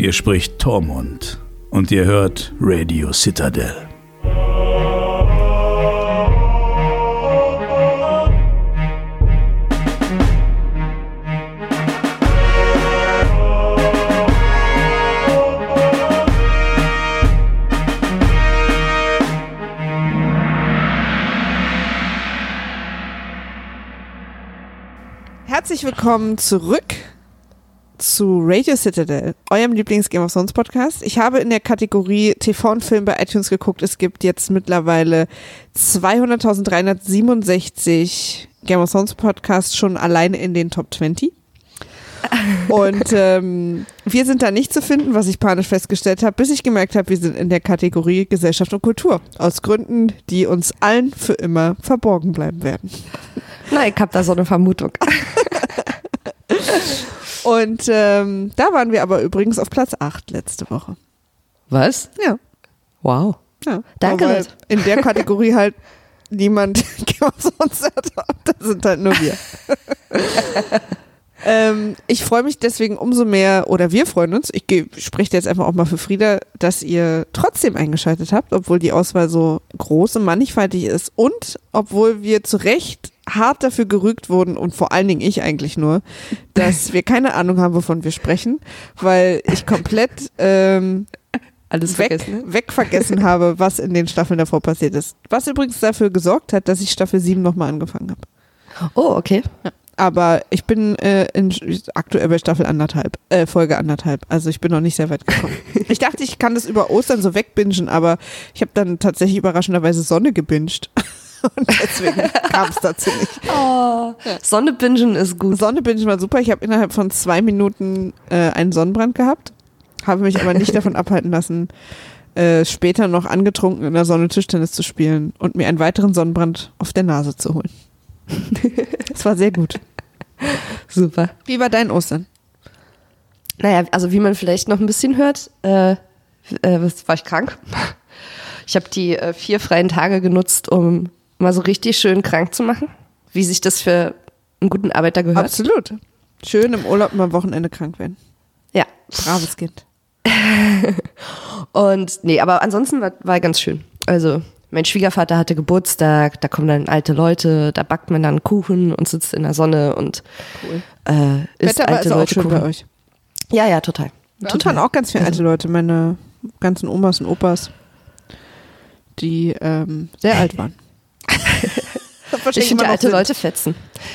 Hier spricht Tormund und ihr hört Radio Citadel. Herzlich willkommen zurück zu Radio Citadel, eurem Lieblings-Game of Thrones Podcast. Ich habe in der Kategorie TV und Film bei iTunes geguckt. Es gibt jetzt mittlerweile 200.367 Game of Thrones Podcasts schon alleine in den Top 20. Und ähm, wir sind da nicht zu finden, was ich panisch festgestellt habe, bis ich gemerkt habe, wir sind in der Kategorie Gesellschaft und Kultur. Aus Gründen, die uns allen für immer verborgen bleiben werden. Na, ich habe da so eine Vermutung. Und ähm, da waren wir aber übrigens auf Platz 8 letzte Woche. Was? Ja. Wow. ja. Danke, weil in der Kategorie halt niemand Thrones hat. Das sind halt nur wir. ähm, ich freue mich deswegen umso mehr, oder wir freuen uns, ich spreche jetzt einfach auch mal für Frieda, dass ihr trotzdem eingeschaltet habt, obwohl die Auswahl so groß und mannigfaltig ist und obwohl wir zu Recht hart dafür gerügt wurden und vor allen Dingen ich eigentlich nur, dass wir keine Ahnung haben, wovon wir sprechen, weil ich komplett ähm, Alles weg, vergessen. ne? weg vergessen habe, was in den Staffeln davor passiert ist. Was übrigens dafür gesorgt hat, dass ich Staffel 7 nochmal angefangen habe. Oh, okay. Aber ich bin äh, in, aktuell bei Staffel anderthalb, äh, Folge anderthalb. Also ich bin noch nicht sehr weit gekommen. ich dachte, ich kann das über Ostern so wegbingen, aber ich habe dann tatsächlich überraschenderweise Sonne gebinged. Und deswegen kam es dazu nicht. Oh, Sonne bingen ist gut. Sonne bingen war super. Ich habe innerhalb von zwei Minuten äh, einen Sonnenbrand gehabt, habe mich aber nicht davon abhalten lassen, äh, später noch angetrunken in der Sonne Tischtennis zu spielen und mir einen weiteren Sonnenbrand auf der Nase zu holen. Es war sehr gut. Super. Wie war dein Ostern? Naja, also wie man vielleicht noch ein bisschen hört, äh, äh, war ich krank. Ich habe die äh, vier freien Tage genutzt, um mal so richtig schön krank zu machen, wie sich das für einen guten Arbeiter gehört. Absolut. Schön im Urlaub mal am Wochenende krank werden. Ja. Braves Kind. Und nee, aber ansonsten war, war ganz schön. Also mein Schwiegervater hatte Geburtstag, da kommen dann alte Leute, da backt man dann Kuchen und sitzt in der Sonne und Cool. äh, isst Wetter alte also auch Leute schön Kuchen. bei euch. Ja, ja, total. Uns waren auch ganz viele alte Leute, meine ganzen Omas und Opas, die ähm, sehr alt waren. Ich finde alte Leute fetzen.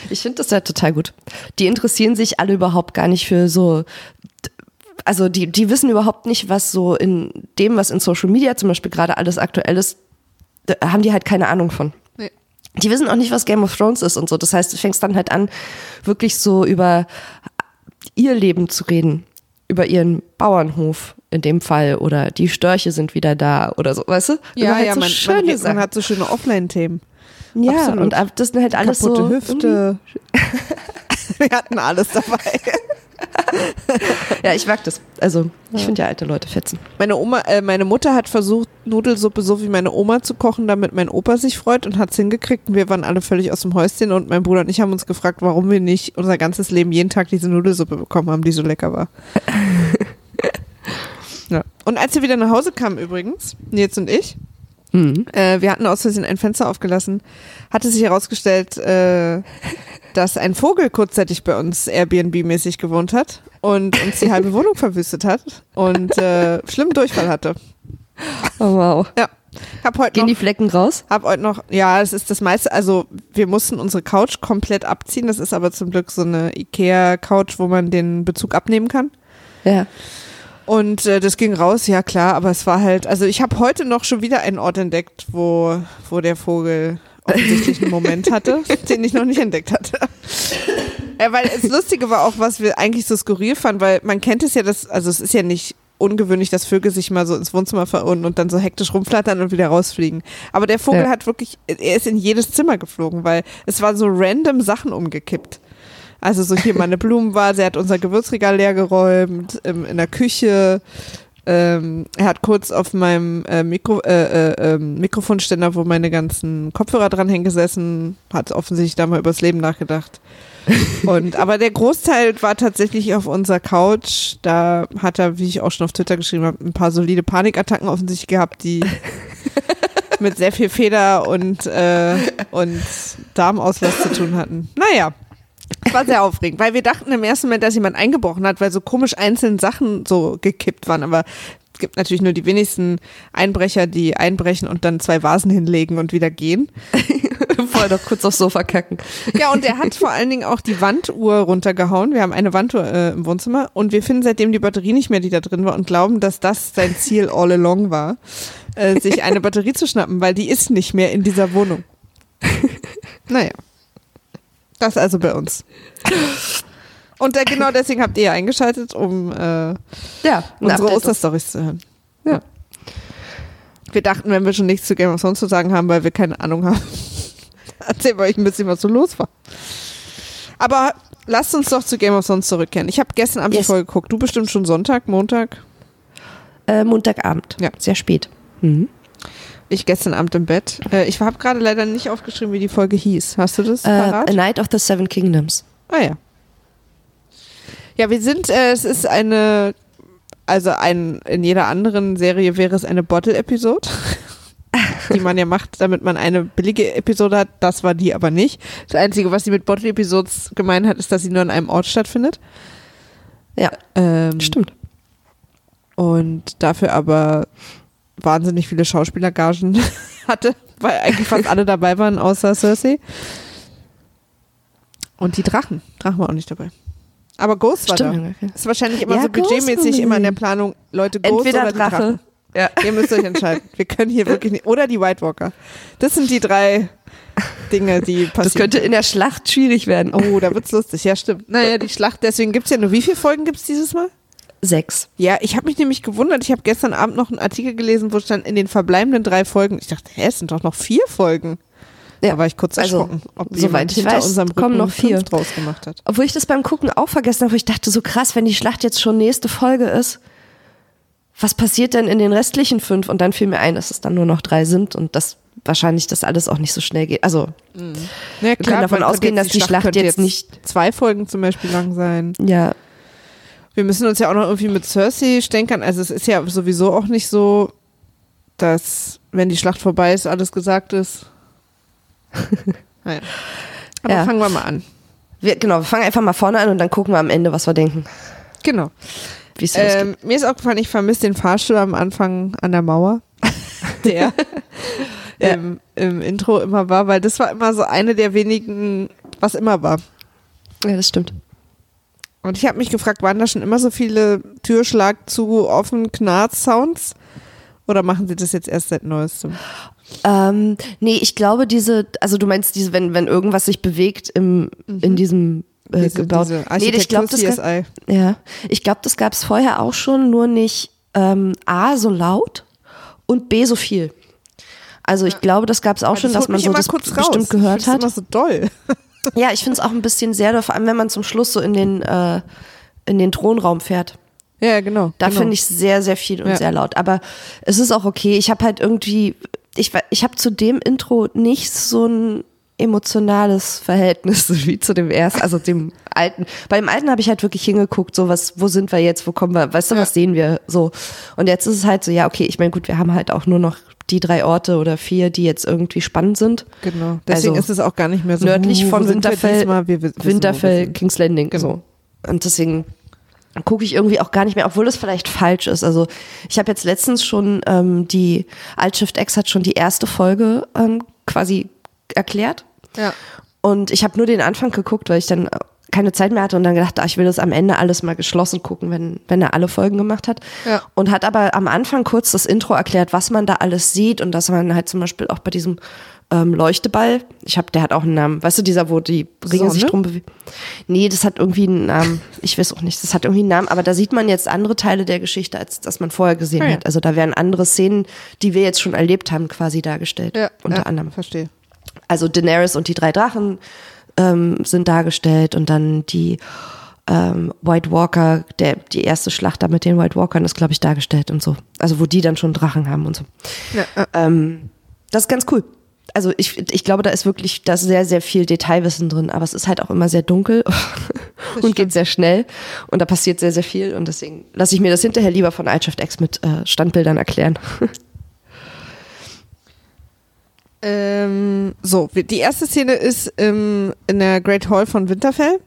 Ich finde das ja total gut. Die interessieren sich alle überhaupt gar nicht für so, also die, die wissen überhaupt nicht, was so in dem, was in Social Media zum Beispiel gerade alles aktuell ist, haben die halt keine Ahnung von. Nee. Die wissen auch nicht, was Game of Thrones ist und so. Das heißt, du fängst dann halt an, wirklich so über ihr Leben zu reden. Über ihren Bauernhof in dem Fall oder die Störche sind wieder da oder so, weißt du? Ja, halt ja, so man, man, man hat so schöne Offline-Themen. Ja, absolut. und das sind halt alles Kaputte so Hüfte. Wir hatten alles dabei. Ja, ich mag das. Also, ich finde ja alte Leute fetzen. Meine Oma, äh, meine Mutter hat versucht, Nudelsuppe so wie meine Oma zu kochen, damit mein Opa sich freut und hat es hingekriegt. Und wir waren alle völlig aus dem Häuschen und mein Bruder und ich haben uns gefragt, warum wir nicht unser ganzes Leben jeden Tag diese Nudelsuppe bekommen haben, die so lecker war. ja. Und als wir wieder nach Hause kamen übrigens, Nils und ich, Mhm. äh, wir hatten aus Versehen ein Fenster aufgelassen, hatte sich herausgestellt, äh, dass ein Vogel kurzzeitig bei uns Airbnb-mäßig gewohnt hat und uns die halbe Wohnung verwüstet hat und äh, schlimmen Durchfall hatte. Oh, wow. Ja. Hab heute Gehen noch, die Flecken raus? hab heute noch, ja, es ist das meiste, also wir mussten unsere Couch komplett abziehen. Das ist aber zum Glück so eine Ikea-Couch, wo man den Bezug abnehmen kann. Ja. Und äh, das ging raus, ja klar, aber es war halt, also ich habe heute noch schon wieder einen Ort entdeckt, wo, wo der Vogel offensichtlich einen Moment hatte, den ich noch nicht entdeckt hatte. Ja, weil das Lustige war auch, was wir eigentlich so skurril fanden, weil man kennt es ja, das, also es ist ja nicht ungewöhnlich, dass Vögel sich mal so ins Wohnzimmer verirren und dann so hektisch rumflattern und wieder rausfliegen. Aber der Vogel Ja. hat wirklich, er ist in jedes Zimmer geflogen, weil es war so random Sachen umgekippt. Also so hier meine Blumenvase, er hat unser Gewürzregal leer geräumt, im, in der Küche. Ähm, er hat kurz auf meinem äh, Mikro, äh, äh, ähm, Mikrofonständer, wo meine ganzen Kopfhörer dran hängen gesessen, hat offensichtlich da mal übers Leben nachgedacht. Und, aber der Großteil war tatsächlich auf unserer Couch. Da hat er, wie ich auch schon auf Twitter geschrieben habe, ein paar solide Panikattacken offensichtlich gehabt, die mit sehr viel Feder und, äh, und Darmauslass zu tun hatten. Naja. Es war sehr aufregend, weil wir dachten im ersten Moment, dass jemand eingebrochen hat, weil so komisch einzelne Sachen so gekippt waren. Aber es gibt natürlich nur die wenigsten Einbrecher, die einbrechen und dann zwei Vasen hinlegen und wieder gehen. Vorher noch kurz aufs Sofa kacken. Ja, und der hat vor allen Dingen auch die Wanduhr runtergehauen. Wir haben eine Wanduhr äh, im Wohnzimmer und wir finden seitdem die Batterie nicht mehr, die da drin war und glauben, dass das sein Ziel all along war, äh, sich eine Batterie zu schnappen, weil die ist nicht mehr in dieser Wohnung. Naja. Das also bei uns. Und äh, genau deswegen habt ihr eingeschaltet, um äh, ja, unsere Osterstories zu hören. Ja. Wir dachten, wenn wir schon nichts zu Game of Thrones zu sagen haben, weil wir keine Ahnung haben, erzählen wir euch ein bisschen, was so los war. Aber lasst uns doch zu Game of Thrones zurückkehren. Ich habe gestern Abend yes. die Folge geguckt. Du bestimmt schon Sonntag, Montag? Äh, Montagabend. Ja. Sehr spät. Mhm. Ich gestern Abend im Bett. Äh, ich habe gerade leider nicht aufgeschrieben, wie die Folge hieß. Hast du das? Äh, A Night of the Seven Kingdoms. Ah ja. Ja, wir sind, äh, es ist eine, also ein, in jeder anderen Serie wäre es eine Bottle-Episode, die man ja macht, damit man eine billige Episode hat. Das war die aber nicht. Das Einzige, was sie mit Bottle-Episodes gemeint hat, ist, dass sie nur an einem Ort stattfindet. Ja, ähm, stimmt. Und dafür aber wahnsinnig viele Schauspielergagen hatte, weil eigentlich fast alle dabei waren, außer Cersei. Und die Drachen. Drachen war auch nicht dabei. Aber Ghost war Stimmt, da. Ist wahrscheinlich immer ja, so budgetmäßig immer in der Planung, Leute, Ghost Entweder oder Drache. Drachen. Ja. Ihr müsst euch entscheiden. Wir können hier wirklich nicht. Oder die White Walker. Das sind die drei Dinge, die passieren. Das könnte in der Schlacht schwierig werden. Oh, da wird's lustig. Ja, stimmt. Naja, die Schlacht, deswegen gibt's ja nur, wie viele Folgen gibt's dieses Mal? Sechs. Ja, ich habe mich nämlich gewundert. Ich habe gestern Abend noch einen Artikel gelesen, wo stand in den verbleibenden drei Folgen. Ich dachte, hä, es sind doch noch vier Folgen. Ja, da war ich kurz also, erschrocken, ob soweit ich weiß, unserem Rücken kommen noch vier draus gemacht hat. Obwohl ich das beim Gucken auch vergessen habe, wo ich dachte, so krass, wenn die Schlacht jetzt schon nächste Folge ist, was passiert denn in den restlichen fünf? Und dann fiel mir ein, dass es dann nur noch drei sind und dass wahrscheinlich das alles auch nicht so schnell geht. Also mhm. ja, wir können davon ausgehen, dass die Schlacht, Schlacht jetzt, jetzt nicht zwei Folgen zum Beispiel lang sein. Ja, wir müssen uns ja auch noch irgendwie mit Cersei stänkern. Also es ist ja sowieso auch nicht so, dass, wenn die Schlacht vorbei ist, alles gesagt ist. naja. Aber ja. fangen wir mal an. Wir, genau, wir fangen einfach mal vorne an und dann gucken wir am Ende, was wir denken. Genau. Ähm, mir ist aufgefallen, ich vermisse den Fahrstuhl am Anfang an der Mauer, der ja. im, im Intro immer war, weil das war immer so eine der wenigen, was immer war. Ja, das stimmt. Und ich habe mich gefragt, waren da schon immer so viele Türschlag zu offen Knarz-Sounds? Oder machen sie das jetzt erst seit neuestem? Ähm, nee, ich glaube, diese, also du meinst diese, wenn, wenn irgendwas sich bewegt im, mhm. in diesem äh, diese, gebaut. Diese nee, ich glaube, das, gab, ja, ich glaub, das gab es vorher auch schon, nur nicht ähm, A, so laut und B, so viel. Also ich glaube, das gab es auch ja, schon, dass man so das bestimmt raus. gehört. Das ist immer so doll. Ja, ich finde es auch ein bisschen sehr, vor allem wenn man zum Schluss so in den, äh, in den Thronraum fährt. Ja, genau. Da genau. finde ich sehr, sehr viel und ja. sehr laut. Aber es ist auch okay. Ich habe halt irgendwie, ich, ich habe zu dem Intro nicht so ein emotionales Verhältnis wie zu dem ersten, also dem alten. Bei dem alten habe ich halt wirklich hingeguckt, so was, wo sind wir jetzt, wo kommen wir, weißt du, ja. was sehen wir so. Und jetzt ist es halt so, ja, okay, ich meine, gut, wir haben halt auch nur noch die drei Orte oder vier, die jetzt irgendwie spannend sind. Genau. Deswegen also ist es auch gar nicht mehr so nördlich von Winterfell, wir wir Winterfell, Kings Landing. Genau. So. Und deswegen gucke ich irgendwie auch gar nicht mehr, obwohl das vielleicht falsch ist. Also ich habe jetzt letztens schon ähm, die Altshift X hat schon die erste Folge ähm, quasi erklärt. Ja. Und ich habe nur den Anfang geguckt, weil ich dann keine Zeit mehr hatte und dann gedacht, ach, ich will das am Ende alles mal geschlossen gucken, wenn, wenn er alle Folgen gemacht hat. Ja. Und hat aber am Anfang kurz das Intro erklärt, was man da alles sieht und dass man halt zum Beispiel auch bei diesem ähm, Leuchteball, ich habe, der hat auch einen Namen, weißt du, dieser, wo die Ringe Sonne? sich drum bewegen. Nee, das hat irgendwie einen Namen, ich weiß auch nicht, das hat irgendwie einen Namen, aber da sieht man jetzt andere Teile der Geschichte, als das man vorher gesehen ja. hat. Also da werden andere Szenen, die wir jetzt schon erlebt haben, quasi dargestellt. Ja, unter ja, anderem. Verstehe. Also Daenerys und die drei Drachen ähm, sind dargestellt und dann die ähm, White Walker, der, die erste Schlacht da mit den White Walkern ist, glaube ich, dargestellt und so. Also wo die dann schon Drachen haben und so. Ja, äh. ähm, das ist ganz cool. also ich, ich glaube, da ist wirklich da ist sehr, sehr viel Detailwissen drin, aber es ist halt auch immer sehr dunkel und geht sehr schnell und da passiert sehr, sehr viel und deswegen lasse ich mir das hinterher lieber von Altschrift X mit äh, Standbildern erklären. Ähm, so, die erste Szene ist ähm, in der Great Hall von Winterfell,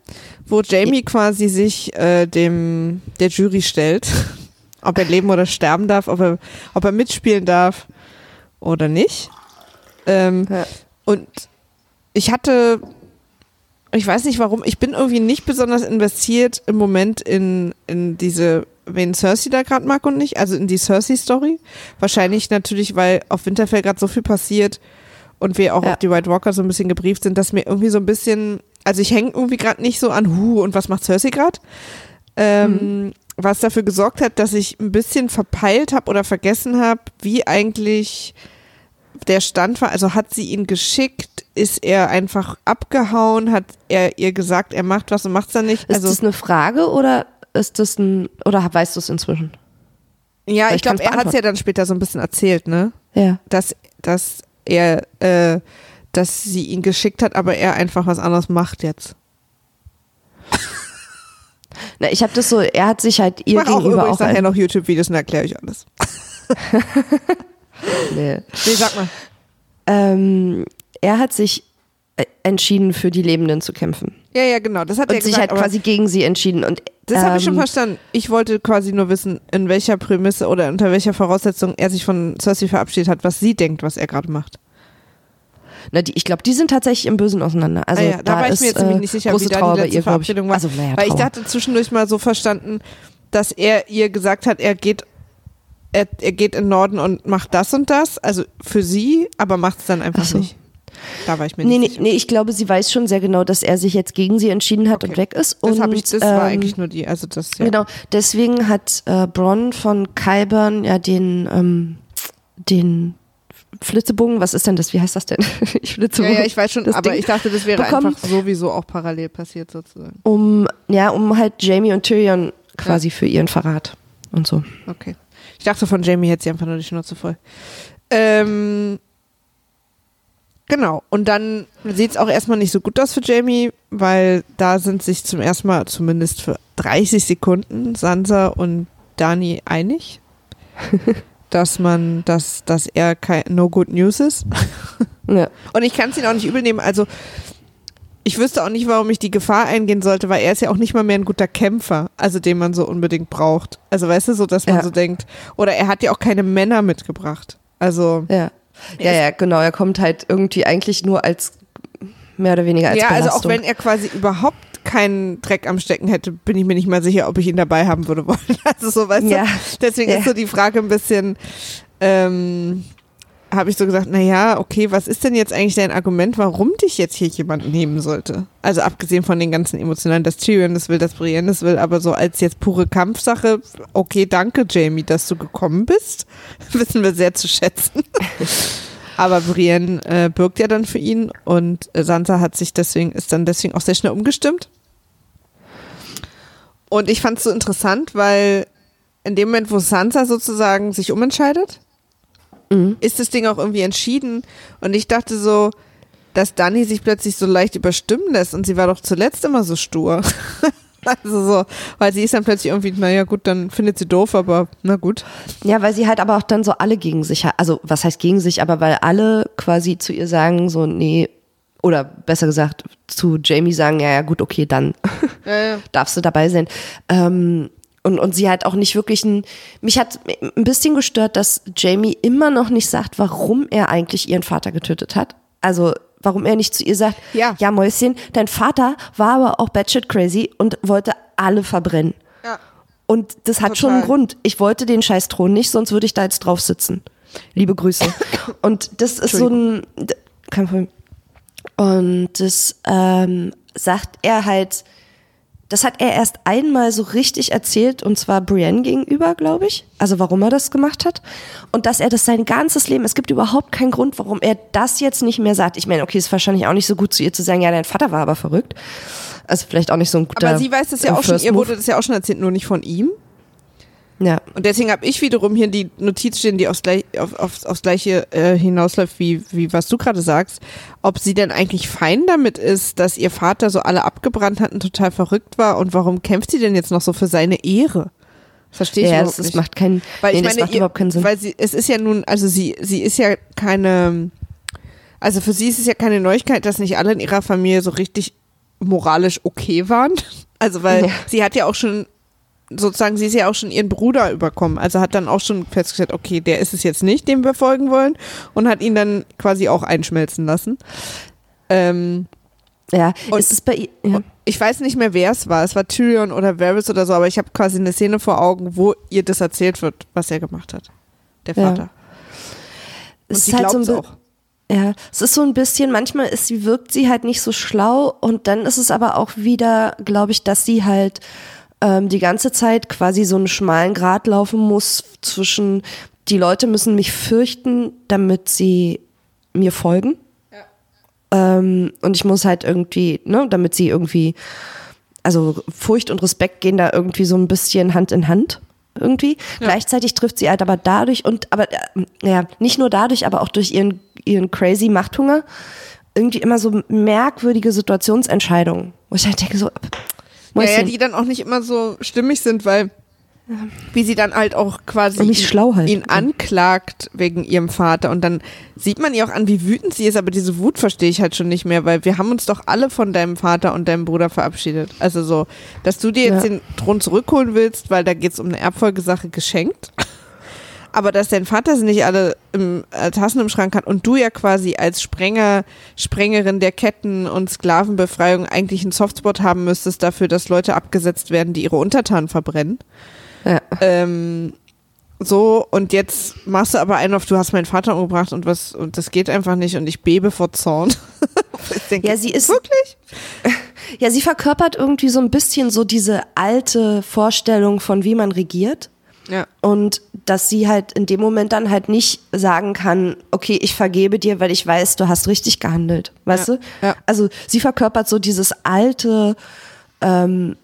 wo Jamie quasi sich äh, dem der Jury stellt, ob er leben oder sterben darf, ob er, ob er mitspielen darf oder nicht. Ähm, ja. Und ich hatte, ich weiß nicht warum, ich bin irgendwie nicht besonders investiert im Moment in, in diese wen Cersei da gerade mag und nicht, also in die Cersei-Story. Wahrscheinlich natürlich, weil auf Winterfell gerade so viel passiert, und wir auch ja. auf die White Walker so ein bisschen gebrieft sind, dass mir irgendwie so ein bisschen, also ich hänge irgendwie gerade nicht so an Hu und was macht Cersei gerade. Ähm, mhm. Was dafür gesorgt hat, dass ich ein bisschen verpeilt habe oder vergessen habe, wie eigentlich der Stand war. Also hat sie ihn geschickt? Ist er einfach abgehauen? Hat er ihr gesagt, er macht was und macht es dann nicht? Also, ist das eine Frage oder ist das ein, oder weißt du es inzwischen? Ja, Weil ich glaube, er hat es ja dann später so ein bisschen erzählt, ne? Ja. Dass, dass er, äh, dass sie ihn geschickt hat, aber er einfach was anderes macht jetzt. Na, ich habe das so, er hat sich halt ihr ich gegenüber auch. Ich nachher noch YouTube-Videos und erkläre ich alles. nee. nee, sag mal. Ähm, er hat sich äh, entschieden, für die Lebenden zu kämpfen. Ja, ja, genau. Das hat und er sich gesagt, halt quasi gegen sie entschieden. Und, das habe ich schon ähm, verstanden. Ich wollte quasi nur wissen, in welcher Prämisse oder unter welcher Voraussetzung er sich von Cersei verabschiedet hat, was sie denkt, was er gerade macht. Na, die, ich glaube, die sind tatsächlich im Bösen auseinander. Also ah ja, da, da war ich mir jetzt nämlich nicht sicher, wie da die letzte ihr, Verabschiedung war. Also, naja, weil ich dachte zwischendurch mal so verstanden, dass er ihr gesagt hat, er geht er, er geht in Norden und macht das und das, also für sie, aber macht es dann einfach so. nicht. Da war ich mir nee, nicht nee, Nee, ich glaube, sie weiß schon sehr genau, dass er sich jetzt gegen sie entschieden hat okay. und weg ist. Das, und, ich, das ähm, war eigentlich nur die, also das, ja. Genau, deswegen hat äh, Bronn von Kybern ja den, ähm, den Flitzebogen, was ist denn das? Wie heißt das denn? ich Flitzebogen. Ja, ja, ich weiß schon, aber Ding ich dachte, das wäre bekommen, einfach sowieso auch parallel passiert sozusagen. Um, ja, um halt Jamie und Tyrion quasi ja. für ihren Verrat und so. Okay. Ich dachte, von Jamie hätte sie einfach nur die Schnauze voll. Ähm, genau. Und dann sieht es auch erstmal nicht so gut aus für Jamie, weil da sind sich zum ersten Mal, zumindest für 30 Sekunden, Sansa und Dani einig. dass man, dass, dass er kein No Good News ist. Ja. Und ich kann es ihn auch nicht übel nehmen. Also ich wüsste auch nicht, warum ich die Gefahr eingehen sollte, weil er ist ja auch nicht mal mehr ein guter Kämpfer, also den man so unbedingt braucht. Also weißt du, so dass man ja. so denkt, oder er hat ja auch keine Männer mitgebracht. Also ja, ja, ja, genau. Er kommt halt irgendwie eigentlich nur als mehr oder weniger als Ja, Belastung. also auch wenn er quasi überhaupt keinen Dreck am Stecken hätte, bin ich mir nicht mal sicher, ob ich ihn dabei haben würde wollen. Also so, weißt ja. du, deswegen ja. ist so die Frage ein bisschen, ähm, habe ich so gesagt, naja, okay, was ist denn jetzt eigentlich dein Argument, warum dich jetzt hier jemand nehmen sollte? Also abgesehen von den ganzen emotionalen, dass Tyrion das will, dass Brienne das will, aber so als jetzt pure Kampfsache, okay, danke Jamie, dass du gekommen bist, wissen wir sehr zu schätzen. aber Brienne äh, birgt ja dann für ihn und Sansa hat sich deswegen, ist dann deswegen auch sehr schnell umgestimmt. Und ich fand es so interessant, weil in dem Moment, wo Sansa sozusagen sich umentscheidet, mhm. ist das Ding auch irgendwie entschieden. Und ich dachte so, dass Dani sich plötzlich so leicht überstimmen lässt und sie war doch zuletzt immer so stur. also so, weil sie ist dann plötzlich irgendwie, naja gut, dann findet sie doof, aber na gut. Ja, weil sie halt aber auch dann so alle gegen sich hat, also was heißt gegen sich, aber weil alle quasi zu ihr sagen, so, nee, oder besser gesagt zu Jamie sagen, ja, ja gut, okay, dann ja, ja. darfst du dabei sein. Ähm, und, und sie hat auch nicht wirklich ein, mich hat ein bisschen gestört, dass Jamie immer noch nicht sagt, warum er eigentlich ihren Vater getötet hat. Also, warum er nicht zu ihr sagt, ja, ja Mäuschen, dein Vater war aber auch batshit crazy und wollte alle verbrennen. Ja. Und das hat Total. schon einen Grund. Ich wollte den scheiß Thron nicht, sonst würde ich da jetzt drauf sitzen. Liebe Grüße. Und das ist so ein, kein Problem. Und das ähm, sagt er halt, das hat er erst einmal so richtig erzählt und zwar Brienne gegenüber, glaube ich. Also warum er das gemacht hat. Und dass er das sein ganzes Leben, es gibt überhaupt keinen Grund, warum er das jetzt nicht mehr sagt. Ich meine, okay, ist wahrscheinlich auch nicht so gut zu ihr zu sagen, ja, dein Vater war aber verrückt. Also vielleicht auch nicht so ein guter Aber sie weiß das ja auch schon, ihr wurde das ja auch schon erzählt, nur nicht von ihm. Ja. Und deswegen habe ich wiederum hier die Notiz stehen, die aufs, gleich, auf, auf, aufs Gleiche äh, hinausläuft, wie, wie was du gerade sagst. Ob sie denn eigentlich fein damit ist, dass ihr Vater so alle abgebrannt hat und total verrückt war und warum kämpft sie denn jetzt noch so für seine Ehre? Verstehe ich ja, überhaupt das, nicht. macht keinen, Weil nee, ich das meine, macht ihr, überhaupt keinen Sinn. Weil sie, es ist ja nun, also sie, sie ist ja keine, also für sie ist es ja keine Neuigkeit, dass nicht alle in ihrer Familie so richtig moralisch okay waren. Also weil Ja. sie hat ja auch schon, sozusagen, sie ist ja auch schon ihren Bruder überkommen. Also hat dann auch schon festgestellt, okay, der ist es jetzt nicht, dem wir folgen wollen und hat ihn dann quasi auch einschmelzen lassen. Ähm, ja, Und- ist es bei ihr, ja. ich weiß nicht mehr, wer es war. Es war Tyrion oder Varys oder so, aber ich habe quasi eine Szene vor Augen, wo ihr das erzählt wird, was er gemacht hat. Der Ja. Vater. Und es sie ist halt so ein auch. Ja, es ist so ein bisschen, manchmal ist sie, wirkt sie halt nicht so schlau und dann ist es aber auch wieder, glaube ich, dass sie halt ähm, die ganze Zeit quasi so einen schmalen Grat laufen muss zwischen, die Leute müssen mich fürchten, damit sie mir folgen. Ähm, und ich muss halt irgendwie, ne, damit sie irgendwie, also Furcht und Respekt gehen da irgendwie so ein bisschen Hand in Hand irgendwie. Gleichzeitig trifft sie halt aber dadurch und aber äh, ja, nicht nur dadurch, aber auch durch ihren ihren crazy Machthunger irgendwie immer so merkwürdige Situationsentscheidungen, wo ich halt denke so Ja, ja, Mäuschen, die dann auch nicht immer so stimmig sind, weil wie sie dann halt auch quasi halt. ihn anklagt wegen ihrem Vater und dann sieht man ihr auch an, wie wütend sie ist, aber diese Wut verstehe ich halt schon nicht mehr, weil wir haben uns doch alle von deinem Vater und deinem Bruder verabschiedet. Also so, dass du dir jetzt Ja. den Thron zurückholen willst, weil da geht es um eine Erbfolgesache geschenkt. Aber dass dein Vater sie nicht alle im, äh, Tassen im Schrank hat und du ja quasi als Sprenger, Sprengerin der Ketten und Sklavenbefreiung eigentlich einen Softspot haben müsstest dafür, dass Leute abgesetzt werden, die ihre Untertanen verbrennen. ja. Ähm, so, und jetzt machst du aber einen auf, du hast meinen Vater umgebracht und was, und das geht einfach nicht und ich bebe vor Zorn. denke, Ja, sie ist wirklich? Ja, sie verkörpert irgendwie so ein bisschen so diese alte Vorstellung von wie man regiert. Ja. Und dass sie halt in dem Moment dann halt nicht sagen kann, okay, ich vergebe dir, weil ich weiß, du hast richtig gehandelt. Weißt Ja, du? ja. Also sie verkörpert so dieses alte, ähm,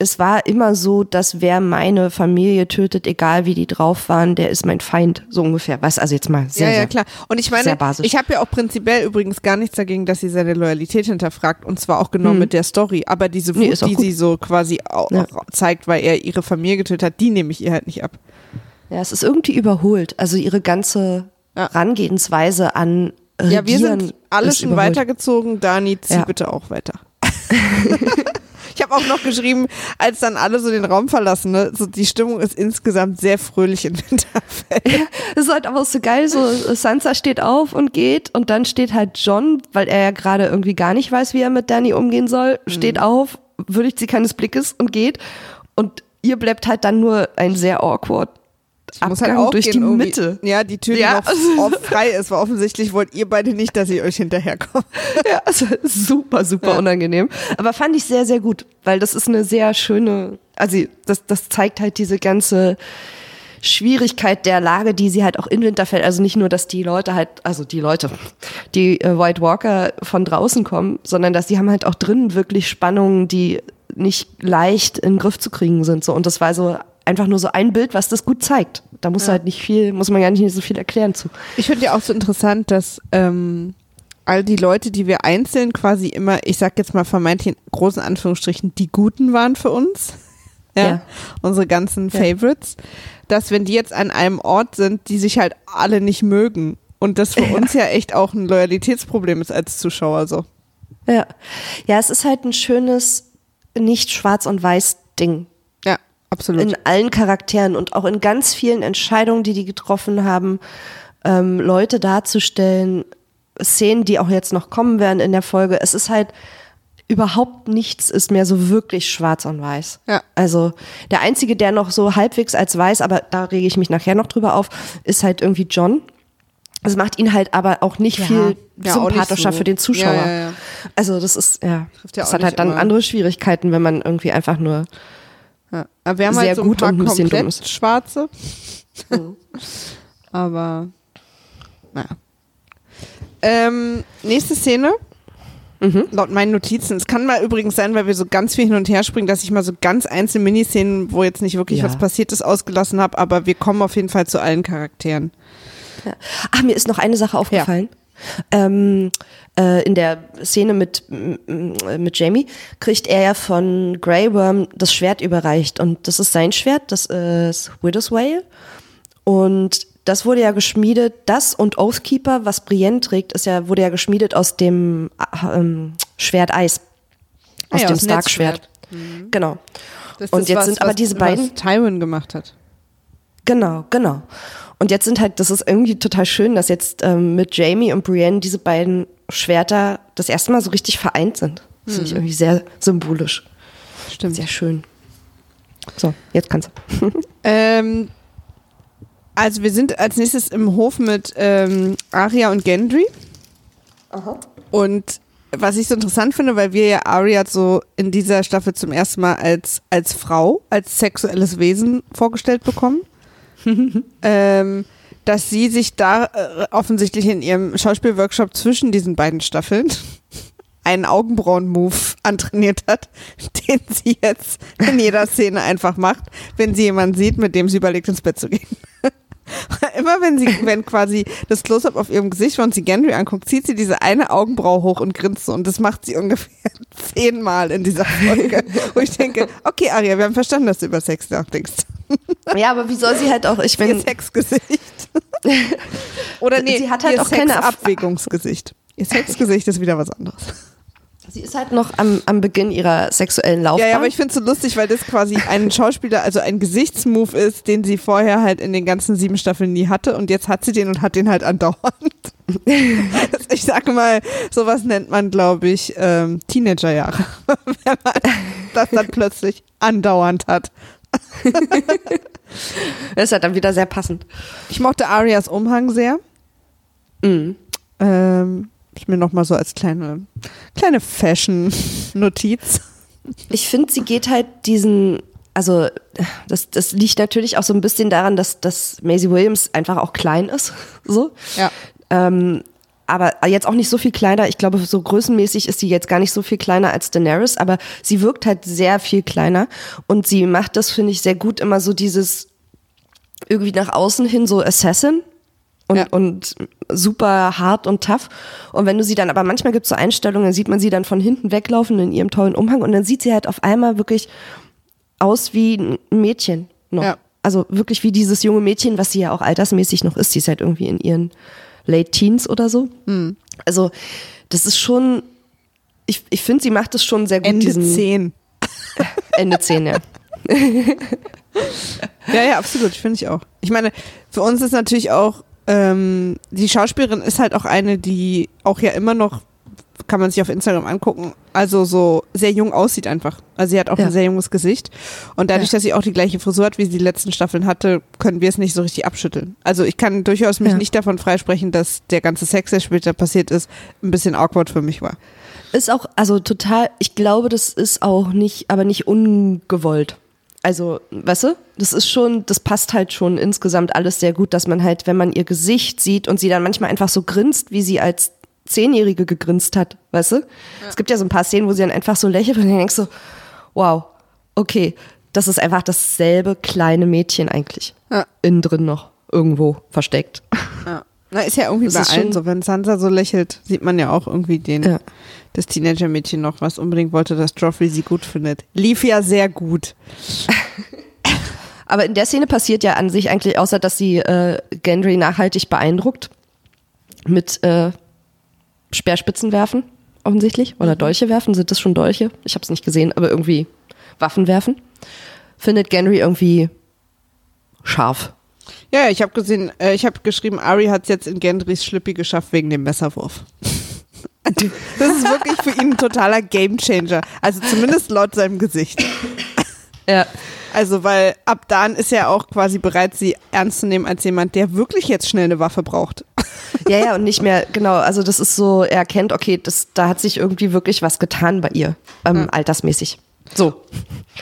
es war immer so, dass wer meine Familie tötet, egal wie die drauf waren, der ist mein Feind, so ungefähr. Was, also jetzt mal sehr, ja, ja, klar. Und ich meine, ich habe ja auch prinzipiell übrigens gar nichts dagegen, dass sie seine Loyalität hinterfragt und zwar auch genau mit der Story. Aber diese Hm. Nee, Wut, auch die gut. sie so quasi auch, Ja. auch zeigt, weil er ihre Familie getötet hat, die nehme ich ihr halt nicht ab. Ja, es ist irgendwie überholt. Also ihre ganze Ja. Herangehensweise an Regieren Ja, wir sind alle schon überholt. weitergezogen. Dani, zieh Ja. bitte auch weiter. ich habe auch noch geschrieben, als dann alle so den Raum verlassen, ne, so die Stimmung ist insgesamt sehr fröhlich in Winterfell. Das ist halt aber so geil, so Sansa steht auf und geht und dann steht halt John, weil er ja gerade irgendwie gar nicht weiß, wie er mit Danny umgehen soll, Mhm. steht auf, würdigt sie keines Blickes und geht und ihr bleibt halt dann nur ein sehr awkward Muss Abgang halt auch durch gehen die. Mitte. Ja, die Tür, die Ja. noch frei ist, weil offensichtlich wollt ihr beide nicht, dass ich euch hinterherkomme. Ja, also super, super Ja. unangenehm. Aber fand ich sehr, sehr gut, weil das ist eine sehr schöne, also das, das zeigt halt diese ganze Schwierigkeit der Lage, die sie halt auch in Winterfell, also nicht nur, dass die Leute halt, also die Leute, die äh, White Walker von draußen kommen, sondern dass die haben halt auch drinnen wirklich Spannungen, die nicht leicht in den Griff zu kriegen sind. So. Und das war so einfach nur so ein Bild, was das gut zeigt. Da muss halt nicht viel, muss man gar nicht so viel erklären zu. Ich finde ja auch so interessant, dass ähm, all die Leute, die wir einzeln quasi immer, ich sag jetzt mal vermeintlich in großen Anführungsstrichen, die Guten waren für uns. Ja. Ja. Unsere ganzen Ja. Favorites. Dass wenn die jetzt an einem Ort sind, die sich halt alle nicht mögen. Und das für uns ja echt auch ein Loyalitätsproblem ist als Zuschauer so. Ja. Ja, es ist halt ein schönes, nicht schwarz und weiß Ding. Absolut. In allen Charakteren und auch in ganz vielen Entscheidungen, die die getroffen haben, ähm, Leute darzustellen, Szenen, die auch jetzt noch kommen werden in der Folge. Es ist halt überhaupt nichts ist mehr so wirklich schwarz und weiß. Ja. Also der einzige, der noch so halbwegs als weiß, aber da rege ich mich nachher noch drüber auf, ist halt irgendwie John. Das macht ihn halt aber auch nicht Ja. viel Ja, sympathischer so. für den Zuschauer. Ja, ja, ja. Also das ist, ja, das hat halt dann immer. andere Schwierigkeiten, wenn man irgendwie einfach nur Ja. Aber wir haben Sehr halt so ein gut paar und ein bisschen dumm komplett ist. schwarze. Aber naja. Ähm, nächste Szene. Mhm. Laut meinen Notizen. Es kann mal übrigens sein, weil wir so ganz viel hin und her springen, dass ich mal so ganz einzelne Miniszenen, wo jetzt nicht wirklich ja. was passiert ist, ausgelassen habe, aber wir kommen auf jeden Fall zu allen Charakteren. Ja. Ach, mir ist noch eine Sache aufgefallen. Ja. Ähm, äh, in der Szene mit, mit Jamie kriegt er ja von Grey Worm das Schwert überreicht und das ist sein Schwert, das ist Widow's Whale und das wurde ja geschmiedet, das und Oathkeeper, was Brienne trägt, ist ja, wurde ja geschmiedet aus dem ähm, Schwert Eis. Aus ja, dem Stark-Schwert. Mhm. Genau. und jetzt was, sind aber diese beiden. Was Tywin gemacht hat. Genau, genau. Und jetzt sind halt, das ist irgendwie total schön, dass jetzt ähm, mit Jamie und Brienne diese beiden Schwerter das erste Mal so richtig vereint sind. Das mhm. finde ich irgendwie sehr symbolisch. Stimmt. Sehr schön. So, jetzt kannst du. ähm, also wir sind als nächstes im Hof mit ähm, Aria und Gendry. Aha. Und was ich so interessant finde, weil wir ja Aria so in dieser Staffel zum ersten Mal als, als Frau, als sexuelles Wesen vorgestellt bekommen. ähm, dass sie sich da äh, offensichtlich in ihrem Schauspielworkshop zwischen diesen beiden Staffeln einen Augenbrauen-Move antrainiert hat, den sie jetzt in jeder Szene einfach macht, wenn sie jemanden sieht, mit dem sie überlegt, ins Bett zu gehen. Immer wenn sie, wenn quasi das Close-Up auf ihrem Gesicht, wenn sie Gendry anguckt, zieht sie diese eine Augenbraue hoch und grinst so. Und das macht sie ungefähr zehnmal in dieser Folge. Wo ich denke, okay, Aria, wir haben verstanden, dass du über Sex nachdenkst. Ja, aber wie soll sie halt auch, ich bin. Ihr Sexgesicht. Oder nee, sie hat halt auch keine Abwägungsgesicht. Ihr Sexgesicht ist wieder was anderes. Sie ist halt noch am, am Beginn ihrer sexuellen Laufbahn. Ja, ja aber ich finde es so lustig, weil das quasi ein Schauspieler, also ein Gesichtsmove ist, den sie vorher halt in den ganzen sieben Staffeln nie hatte und jetzt hat sie den und hat den halt andauernd. ich sage mal, sowas nennt man, glaube ich, ähm, Teenagerjahre, wenn man das dann plötzlich andauernd hat. das ist halt dann wieder sehr passend. Ich mochte Arias Umhang sehr. Mhm. Ähm, ich mir nochmal so als kleine, kleine Fashion-Notiz. Ich finde, sie geht halt diesen, also das, das liegt natürlich auch so ein bisschen daran, dass, dass Maisie Williams einfach auch klein ist. So. Ja. Ähm, aber jetzt auch nicht so viel kleiner. Ich glaube, so größenmäßig ist sie jetzt gar nicht so viel kleiner als Daenerys, aber sie wirkt halt sehr viel kleiner und sie macht das, finde ich, sehr gut immer so dieses irgendwie nach außen hin so Assassin und, ja. und super hart und tough. Und wenn du sie dann, aber manchmal gibt es so Einstellungen, dann sieht man sie dann von hinten weglaufen in ihrem tollen Umhang und dann sieht sie halt auf einmal wirklich aus wie ein Mädchen noch. Ja. Also wirklich wie dieses junge Mädchen, was sie ja auch altersmäßig noch ist. Sie ist halt irgendwie in ihren Late Teens oder so. Mhm. Also das ist schon, ich, ich finde, sie macht es schon sehr gut. Ende diesen, 10. Ende 10, ja. ja, ja, absolut, finde ich auch. Ich meine, für uns ist natürlich auch ähm, die Schauspielerin ist halt auch eine, die auch ja immer noch, kann man sich auf Instagram angucken, also so sehr jung aussieht einfach. Also sie hat auch ja. ein sehr junges Gesicht. Und dadurch, ja. dass sie auch die gleiche Frisur hat, wie sie die letzten Staffeln hatte, können wir es nicht so richtig abschütteln. Also ich kann durchaus mich ja. nicht davon freisprechen, dass der ganze Sex, der später passiert ist, ein bisschen awkward für mich war. Ist auch, also total, ich glaube, das ist auch nicht, aber nicht ungewollt. Also, weißt du, das ist schon, das passt halt schon insgesamt alles sehr gut, dass man halt, wenn man ihr Gesicht sieht und sie dann manchmal einfach so grinst, wie sie als Zehnjährige gegrinst hat, weißt du? Ja. Es gibt ja so ein paar Szenen, wo sie dann einfach so lächelt und dann denkst so, wow, okay, das ist einfach dasselbe kleine Mädchen eigentlich. Ja. Innen drin noch irgendwo versteckt. Ja. Na, ist ja irgendwie das bei allen so. Wenn Sansa so lächelt, sieht man ja auch irgendwie den, ja. Das Teenager-Mädchen noch, was unbedingt wollte, dass Joffrey sie gut findet. Lief ja sehr gut. Aber in der Szene passiert ja an sich eigentlich, außer dass sie äh, Gendry nachhaltig beeindruckt mit äh, Speerspitzen werfen, offensichtlich. Oder mhm. Dolche werfen. Sind das schon Dolche? Ich habe es nicht gesehen, aber irgendwie Waffen werfen. Findet Gendry irgendwie scharf. Ja, ich habe gesehen, äh, ich habe geschrieben, Ari hat es jetzt in Gendrys Schlippi geschafft wegen dem Messerwurf. das ist wirklich für ihn ein totaler Gamechanger. Also zumindest laut seinem Gesicht. Ja. Also, weil ab dann ist er auch quasi bereit, sie ernst zu nehmen als jemand, der wirklich jetzt schnell eine Waffe braucht. Ja, ja, und nicht mehr, genau, also das ist so, er erkennt, okay, das, da hat sich irgendwie wirklich was getan bei ihr, ähm, ja. altersmäßig. So.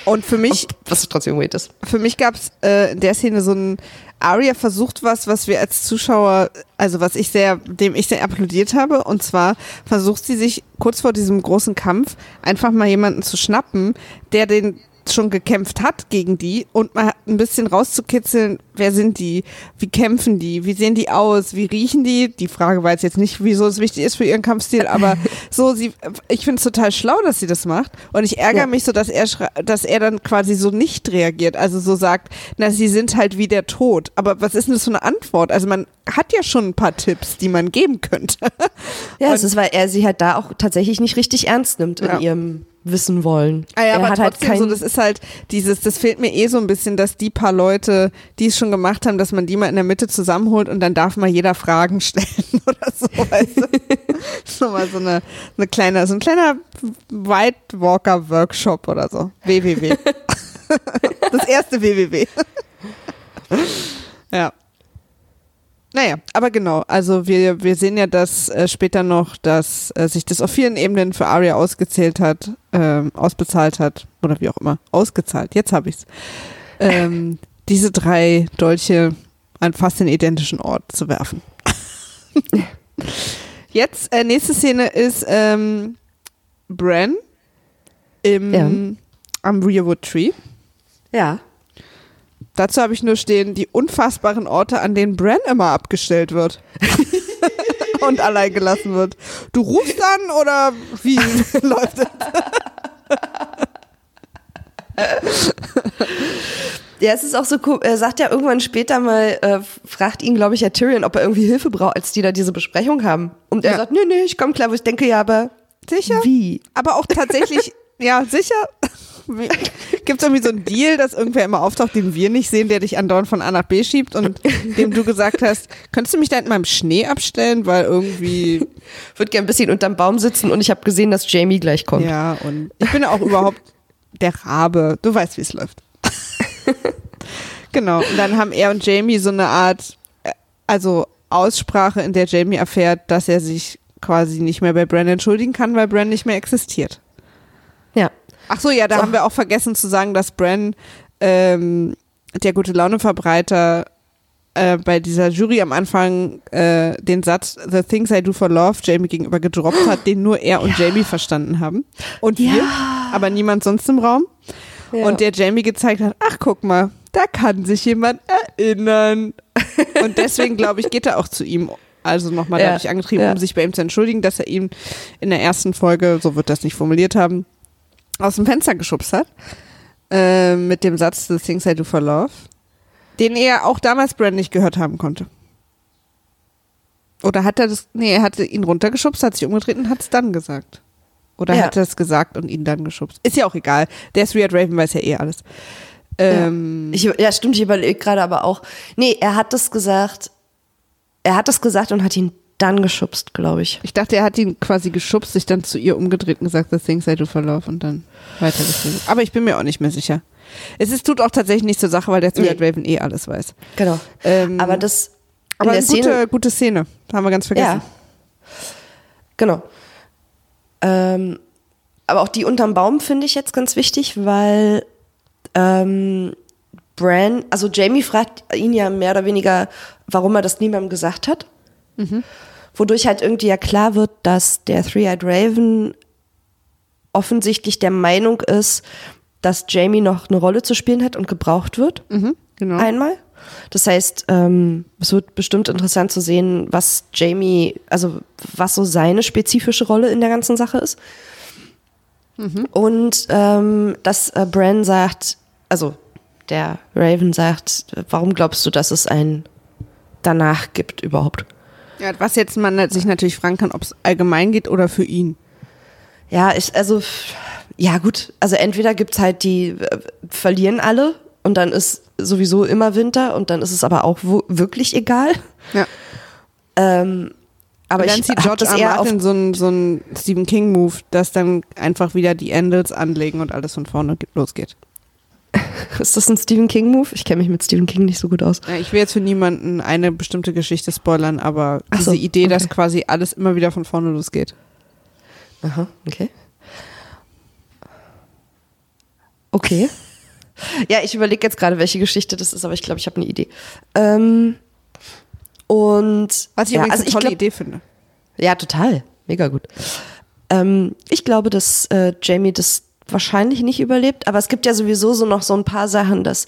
Und für mich. Und, was trotzdem weird ist. Für mich gab es äh, in der Szene so ein Arya versucht was, was wir als Zuschauer, also was ich sehr, dem ich sehr applaudiert habe. Und zwar versucht sie sich kurz vor diesem großen Kampf einfach mal jemanden zu schnappen, der den schon gekämpft hat gegen die und mal ein bisschen rauszukitzeln, wer sind die, wie kämpfen die, wie sehen die aus, wie riechen die. Die Frage war jetzt nicht, wieso es wichtig ist für ihren Kampfstil, aber so sie, ich finde es total schlau, dass sie das macht und ich ärgere ja. mich so, dass er, dass er dann quasi so nicht reagiert, also so sagt, na sie sind halt wie der Tod. Aber was ist denn das für eine Antwort? Also man hat ja schon ein paar Tipps, die man geben könnte. Ja, es ist, weil er sie halt da auch tatsächlich nicht richtig ernst nimmt in ja. ihrem wissen wollen. Ah ja, er aber hat halt trotzdem halt so, das ist halt dieses, das fehlt mir eh so ein bisschen, dass die paar Leute, die es schon gemacht haben, dass man die mal in der Mitte zusammenholt und dann darf mal jeder Fragen stellen oder so, weißt du? so mal so eine, eine kleine, so ein kleiner White Walker Workshop oder so. WWW. das erste WWW. ja. Naja, aber genau, also wir, wir sehen ja, dass äh, später noch, dass äh, sich das auf vielen Ebenen für Aria ausgezählt hat, ähm, ausbezahlt hat, oder wie auch immer, ausgezahlt, jetzt habe ich's. Ähm, diese drei Dolche an fast den identischen Ort zu werfen. jetzt, äh, nächste Szene ist ähm, Bran im, ja. am Rearwood Tree. Ja. Dazu habe ich nur stehen, die unfassbaren Orte, an denen Bran immer abgestellt wird. und allein gelassen wird. Du rufst an oder wie läuft das? Ja, es ist auch so cool. Er sagt ja irgendwann später mal, äh, fragt ihn, glaube ich, ja Tyrion, ob er irgendwie Hilfe braucht, als die da diese Besprechung haben. Und er ja. sagt, nee, nee, ich komme klar. Wo ich denke, ja, aber sicher? Wie? Aber auch tatsächlich, ja, sicher. Gibt es irgendwie so einen Deal, dass irgendwer immer auftaucht, den wir nicht sehen, der dich andauernd von A nach B schiebt und dem du gesagt hast, könntest du mich da in meinem Schnee abstellen, weil irgendwie. Würde gern ein bisschen unterm Baum sitzen und ich habe gesehen, dass Jamie gleich kommt. Ja, und ich bin auch überhaupt der Rabe. Du weißt, wie es läuft. genau. Und dann haben er und Jamie so eine Art, äh, also Aussprache, in der Jamie erfährt, dass er sich quasi nicht mehr bei Bran entschuldigen kann, weil Bran nicht mehr existiert. Ja. Ach so, ja, da so. haben wir auch vergessen zu sagen, dass Bran ähm, der gute Laune-Verbreiter äh, bei dieser Jury am Anfang äh, den Satz The Things I Do for Love Jamie gegenüber gedroppt hat, den nur er und ja. Jamie verstanden haben. Und ja. wir, aber niemand sonst im Raum. Ja. Und der Jamie gezeigt hat, ach guck mal, da kann sich jemand erinnern. und deswegen, glaube ich, geht er auch zu ihm also nochmal ja, dadurch angetrieben, um sich bei ihm zu entschuldigen, dass er ihn in der ersten Folge, so wird das nicht formuliert haben, aus dem Fenster geschubst hat. Äh, mit dem Satz The Things I Do for Love. Den er auch damals Brand nicht gehört haben konnte. Oder hat er das, nee, er hatte ihn runtergeschubst, hat sich umgedreht und hat es dann gesagt. Oder ja. hat er es gesagt und ihn dann geschubst. Ist ja auch egal. Der Sweet Raven weiß ja eh alles. Ähm, ja. Ich, ja, stimmt, ich überlege gerade aber auch. Nee, er hat das gesagt, er hat das gesagt und hat ihn dann geschubst, glaube ich. Ich dachte, er hat ihn quasi geschubst, sich dann zu ihr umgedreht und gesagt, the things I do for love und dann weitergeführt. Aber ich bin mir auch nicht mehr sicher. Es ist, tut auch tatsächlich nicht zur Sache, weil der Stuart nee. Raven eh alles weiß. Genau. Ähm, aber das. Aber eine Szene, gute, gute Szene. Haben wir ganz vergessen. Ja. Genau. Ähm, aber auch die unterm Baum finde ich jetzt ganz wichtig, weil ähm, Bran, also Jamie fragt ihn ja mehr oder weniger, warum er das niemandem gesagt hat. Mhm. Wodurch halt irgendwie ja klar wird, dass der Three-Eyed Raven offensichtlich der Meinung ist, dass Jamie noch eine Rolle zu spielen hat und gebraucht wird. Mhm, genau. Einmal. Das heißt, ähm, es wird bestimmt interessant zu sehen, was Jamie, also was so seine spezifische Rolle in der ganzen Sache ist. Mhm. Und ähm, dass äh, Bran sagt, also der Raven sagt, warum glaubst du, dass es ein danach gibt überhaupt? Ja, was jetzt man sich natürlich fragen kann, ob es allgemein geht oder für ihn. Ja, ich, also, ja gut, also entweder gibt's halt die, äh, verlieren alle und dann ist sowieso immer Winter und dann ist es aber auch wirklich egal. Ja. Ähm, aber und dann ich zieht George das eher Martin auf so ein, so ein Stephen King Move, dass dann einfach wieder die Endels anlegen und alles von vorne losgeht. Ist das ein Stephen King-Move? Ich kenne mich mit Stephen King nicht so gut aus. Ich will jetzt für niemanden eine bestimmte Geschichte spoilern, aber Ach diese so, Idee, okay. dass quasi alles immer wieder von vorne losgeht. Aha, okay. Okay. Ja, ich überlege jetzt gerade, welche Geschichte das ist, aber ich glaube, ich habe eine Idee. Ähm, und was ich ja, übrigens also eine tolle glaub, Idee finde. Ja, total. Mega gut. Ähm, ich glaube, dass äh, Jamie das wahrscheinlich nicht überlebt, aber es gibt ja sowieso so noch so ein paar Sachen, dass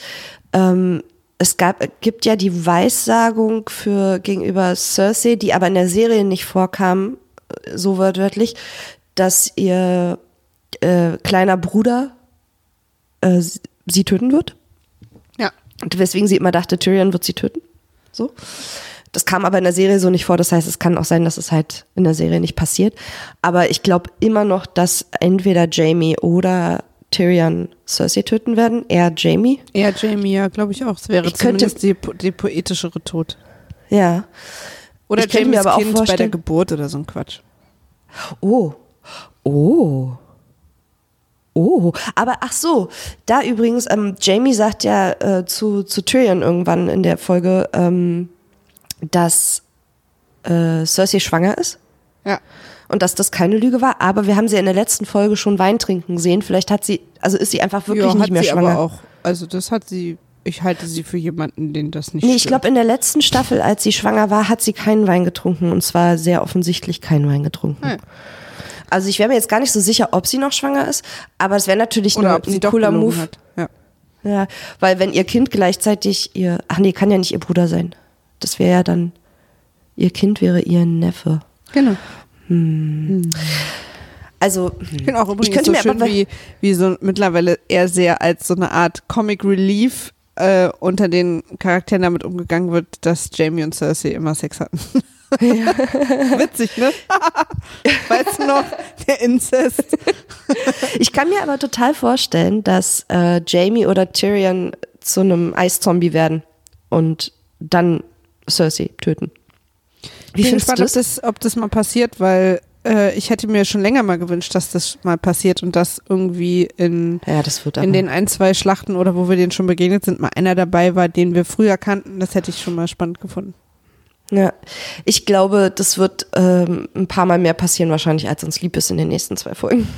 ähm, es gab, gibt ja die Weissagung für gegenüber Cersei, die aber in der Serie nicht vorkam, äh, so wörtlich, dass ihr äh, kleiner Bruder äh, sie töten wird. Ja. Und weswegen sie immer dachte, Tyrion wird sie töten. So. Das kam aber in der Serie so nicht vor. Das heißt, es kann auch sein, dass es halt in der Serie nicht passiert. Aber ich glaube immer noch, dass entweder Jamie oder Tyrion Cersei töten werden. Eher Jamie. Eher Jamie, ja, glaube ich auch. Es wäre Ich könnte- zumindest die, po- die poetischere Tod. Ja. Oder Ich könnte mir Jamies aber auch Kind bei der vorstellen- Geburt oder so ein Quatsch. Oh. Oh. Oh, aber ach so, da übrigens, ähm, Jamie sagt ja äh, zu, zu Tyrion irgendwann in der Folge, ähm, dass äh, Cersei schwanger ist Ja. und dass das keine Lüge war, aber wir haben sie in der letzten Folge schon Wein trinken sehen. Vielleicht hat sie, also ist sie einfach wirklich ja, nicht mehr schwanger. aber auch. Also das hat sie, ich halte sie für jemanden, den das nicht Nee, ich glaube, in der letzten Staffel, als sie schwanger war, hat sie keinen Wein getrunken und zwar sehr offensichtlich keinen Wein getrunken. Ja. Also ich wäre mir jetzt gar nicht so sicher, ob sie noch schwanger ist, aber es wäre natürlich Oder ein doch cooler Move. Ja. Ja, weil wenn ihr Kind gleichzeitig ihr, ach nee, kann ja nicht ihr Bruder sein. Das wäre ja dann, ihr Kind wäre ihr Neffe. Genau. Also, Ich finde auch übrigens könnte so mir schön, aber- wie, wie so mittlerweile eher sehr als so eine Art Comic Relief äh, unter den Charakteren damit umgegangen wird, dass Jamie und Cersei immer Sex hatten. Witzig, ne? weißt du noch? Der Inzest. ich kann mir aber total vorstellen, dass äh, Jamie oder Tyrion zu einem Eiszombie werden und dann Cersei töten. Wie Ich bin gespannt, ob das? ob das mal passiert, weil äh, ich hätte mir schon länger mal gewünscht, dass das mal passiert und dass irgendwie in, Ja, das in den ein, zwei Schlachten oder wo wir denen schon begegnet sind, mal einer dabei war, den wir früher kannten. Das hätte ich schon mal spannend gefunden. ja, ich glaube, das wird ähm, ein paar Mal mehr passieren wahrscheinlich, als uns lieb ist in den nächsten zwei Folgen.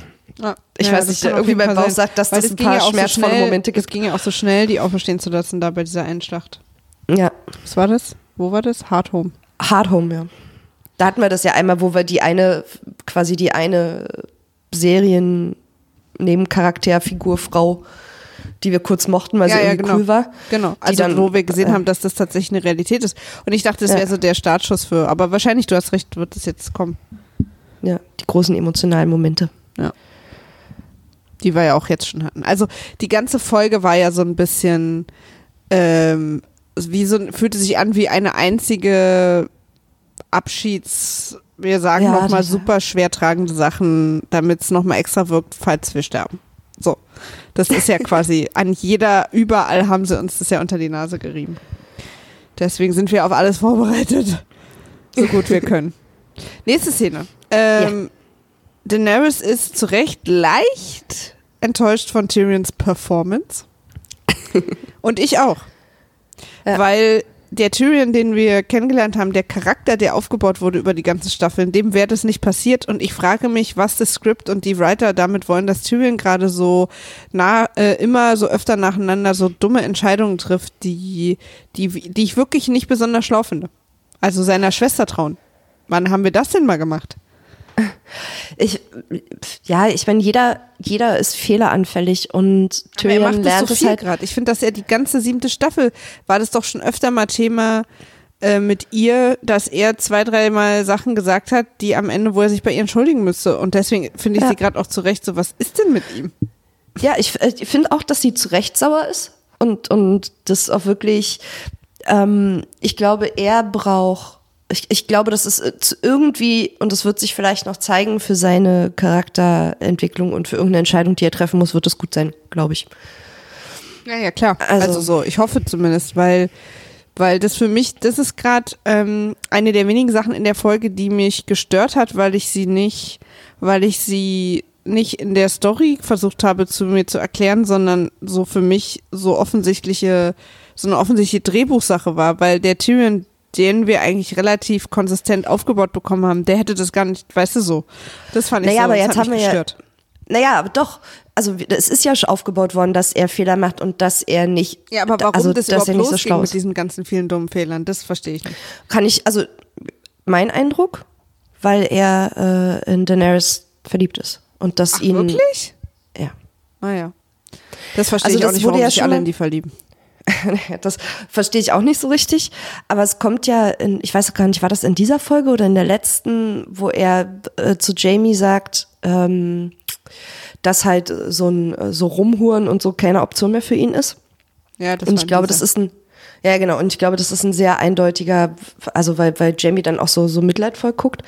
Ja, Ich ja, weiß nicht, irgendwie mein Bauch sagt, dass Weil das ein ging paar ja auch schmerzvolle schnell, Momente gibt. Es ging ja auch so schnell, die auferstehen zu lassen, da bei dieser einen Schlacht. Ja, Was war das? Wo war das? Hard Home. Hard Home, ja. Da hatten wir das ja einmal, wo wir die eine, quasi die eine Serien-Nebencharakterfigur Frau, die wir kurz mochten, weil sie irgendwie cool war. Genau. Also dann, wo wir gesehen äh, haben, dass das tatsächlich eine Realität ist. Und ich dachte, das Ja. wäre so der Startschuss für. Aber wahrscheinlich, du hast recht, wird es jetzt kommen. Ja, die großen emotionalen Momente. Die wir ja auch jetzt schon hatten. Also die ganze Folge war ja so ein bisschen ähm, wie so fühlte sich an wie eine einzige Abschieds, wir sagen Ja, nochmal super schwer tragende Sachen, damit es nochmal extra wirkt, falls wir sterben. So. Das ist ja quasi an jeder, überall haben sie uns das ja unter die Nase gerieben. Deswegen sind wir auf alles vorbereitet. So gut wir können. Nächste Szene. Ähm, Daenerys ist zu Recht leicht enttäuscht von Tyrions Performance. Und ich auch. Ja. Weil der Tyrion, den wir kennengelernt haben, der Charakter, der aufgebaut wurde über die ganze Staffel, dem wäre das nicht passiert. Und ich frage mich, was das Skript und die Writer damit wollen, dass Tyrion gerade so nah, äh, immer so öfter nacheinander so dumme Entscheidungen trifft, die, die, die ich wirklich nicht besonders schlau finde. Also seiner Schwester trauen. Wann haben wir das denn mal gemacht? Ich, ja, ich meine, jeder, jeder ist fehleranfällig und Aber er Tyrion macht lernt so es viel halt. gerade. Ich finde, dass er die ganze siebte Staffel war das doch schon öfter mal Thema äh, mit ihr, dass er zwei, dreimal Sachen gesagt hat, die am Ende, wo er sich bei ihr entschuldigen müsste. Und deswegen finde ich Ja. sie gerade auch zurecht so, was ist denn mit ihm? Ja, ich, ich finde auch, dass sie zu Recht sauer ist und, und das auch wirklich, ähm, ich glaube, er braucht, ich, ich glaube, das ist äh, irgendwie, und das wird sich vielleicht noch zeigen, für seine Charakterentwicklung und für irgendeine Entscheidung, die er treffen muss, wird es gut sein, glaube ich. Ja, ja, klar. Also- Also, so, ich hoffe zumindest, weil, weil das für mich, das ist gerade ähm, eine der wenigen Sachen in der Folge, die mich gestört hat, weil ich sie nicht, weil ich sie nicht in der Story versucht habe zu mir zu erklären, sondern so für mich so offensichtliche, so eine offensichtliche Drehbuchsache war, weil der Tyrion, den wir eigentlich relativ konsistent aufgebaut bekommen haben, der hätte das gar nicht, weißt du so. Das fand ich Naja, so, aber jetzt haben wir ja- gestört. naja, aber doch. Also es ist ja schon aufgebaut worden, dass er Fehler macht und dass er nicht. Ja, aber warum also, das dass überhaupt er nicht so schlau mit ist. diesen ganzen vielen dummen Fehlern, das verstehe ich nicht. Kann ich, also mein Eindruck, weil er äh, in Daenerys verliebt ist. Und dass Ach, ihn. wirklich? Ja. Ah ja. Das verstehe Also ich auch das nicht, warum ja sich alle in die verlieben. das verstehe ich auch nicht so richtig. Aber es kommt ja, in, ich weiß gar nicht, war das in dieser Folge oder in der letzten, wo er äh, zu Jamie sagt, ähm, dass halt so ein so rumhuren und so keine Option mehr für ihn ist. Ja, das und ich glaube, das ist ein, ja genau, und ich glaube, das ist ein sehr eindeutiger, also weil, weil Jamie dann auch so, so mitleidvoll guckt.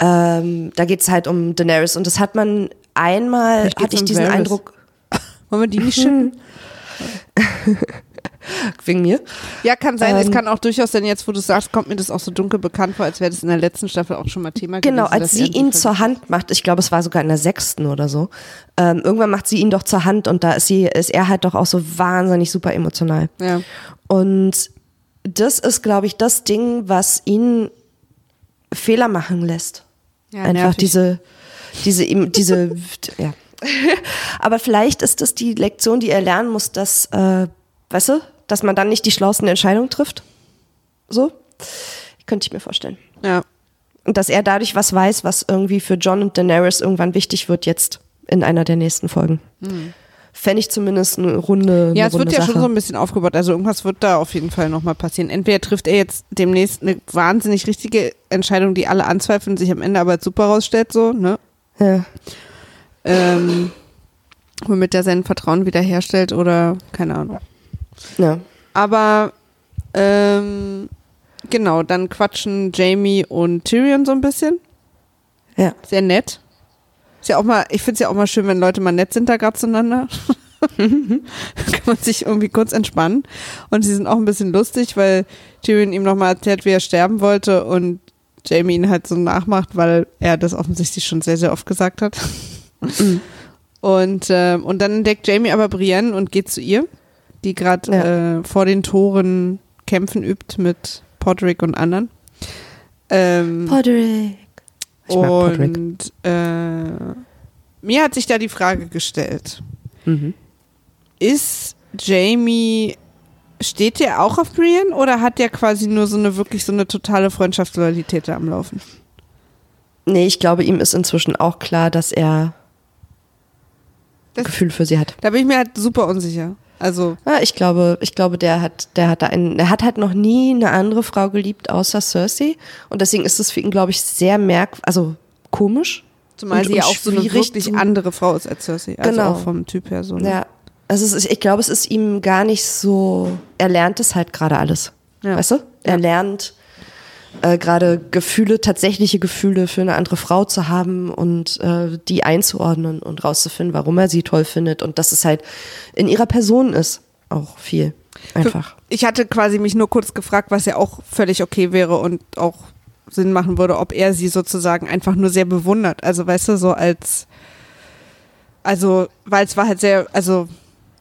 Ähm, da geht's halt um Daenerys und das hat man einmal, hatte ich um diesen Varys. Eindruck, Wollen wir die nicht schicken? wegen mir. Ja, kann sein. es Ähm, kann auch durchaus, denn jetzt, wo du sagst, kommt mir das auch so dunkel bekannt vor, als wäre das in der letzten Staffel auch schon mal Thema Genau, gewesen. dass als sie ihn zur Hand macht, ich glaube, es war sogar in der sechsten oder so, ähm, irgendwann macht sie ihn doch zur Hand und da ist sie, ist er halt doch auch so wahnsinnig super emotional. Ja. Und das ist, glaube ich, das Ding, was ihn Fehler machen lässt. Ja, Einfach nervig. diese, diese, diese, ja. Aber vielleicht ist das die Lektion, die er lernen muss, dass, äh, weißt du, dass man dann nicht die schlauesten Entscheidungen trifft. So. Könnte ich mir vorstellen. Ja. Und dass er dadurch was weiß, was irgendwie für John und Daenerys irgendwann wichtig wird jetzt in einer der nächsten Folgen. Fände ich zumindest eine runde Ja, eine es wird runde ja Sache. schon so ein bisschen aufgebaut. Also irgendwas wird da auf jeden Fall nochmal passieren. Entweder trifft er jetzt demnächst eine wahnsinnig richtige Entscheidung, die alle anzweifeln, sich am Ende aber als super rausstellt, so, ne? ja. Ähm, womit er sein Vertrauen wiederherstellt oder keine Ahnung. Ja. Aber ähm, genau, dann quatschen Jamie und Tyrion so ein bisschen. Ja. Sehr nett. Ist ja auch mal, ich finde es ja auch mal schön, wenn Leute mal nett sind da gerade zueinander. Kann man sich irgendwie kurz entspannen. Und sie sind auch ein bisschen lustig, weil Tyrion ihm nochmal erzählt, wie er sterben wollte und Jamie ihn halt so nachmacht, weil er das offensichtlich schon sehr, sehr oft gesagt hat. Und, ähm, und dann entdeckt Jamie aber Brienne und geht zu ihr, die gerade Ja. äh, vor den Toren kämpfen übt mit Podrick und anderen. Ähm, Podrick. Ich mag Podrick. und äh, mir hat sich da die Frage gestellt, Mhm. ist Jamie, steht der auch auf Brienne oder hat der quasi nur so eine wirklich so eine totale Freundschaftsloyalität da am Laufen? Nee, ich glaube, ihm ist inzwischen auch klar, dass er Das- Gefühl für sie hat. Da bin ich mir halt super unsicher. Also, Ja, ich glaube, ich glaube, der hat, der hat da einen, er hat halt noch nie eine andere Frau geliebt außer Cersei und deswegen ist es für ihn, glaube ich, sehr merk, also komisch. zumal Und- sie ja auch so eine wirklich andere Frau ist als Cersei. Also Genau. auch vom Typ her so. ne? Ja, also ist, ich glaube, es ist ihm gar nicht so, er lernt es halt gerade alles. Ja. Weißt du? Er Ja. lernt äh, gerade Gefühle, tatsächliche Gefühle für eine andere Frau zu haben und äh, die einzuordnen und rauszufinden, warum er sie toll findet und dass es halt in ihrer Person ist. Auch viel. Einfach. Ich hatte quasi mich nur kurz gefragt, was ja auch völlig okay wäre und auch Sinn machen würde, ob er sie sozusagen einfach nur sehr bewundert. Also weißt du, so als also, weil es war halt sehr, also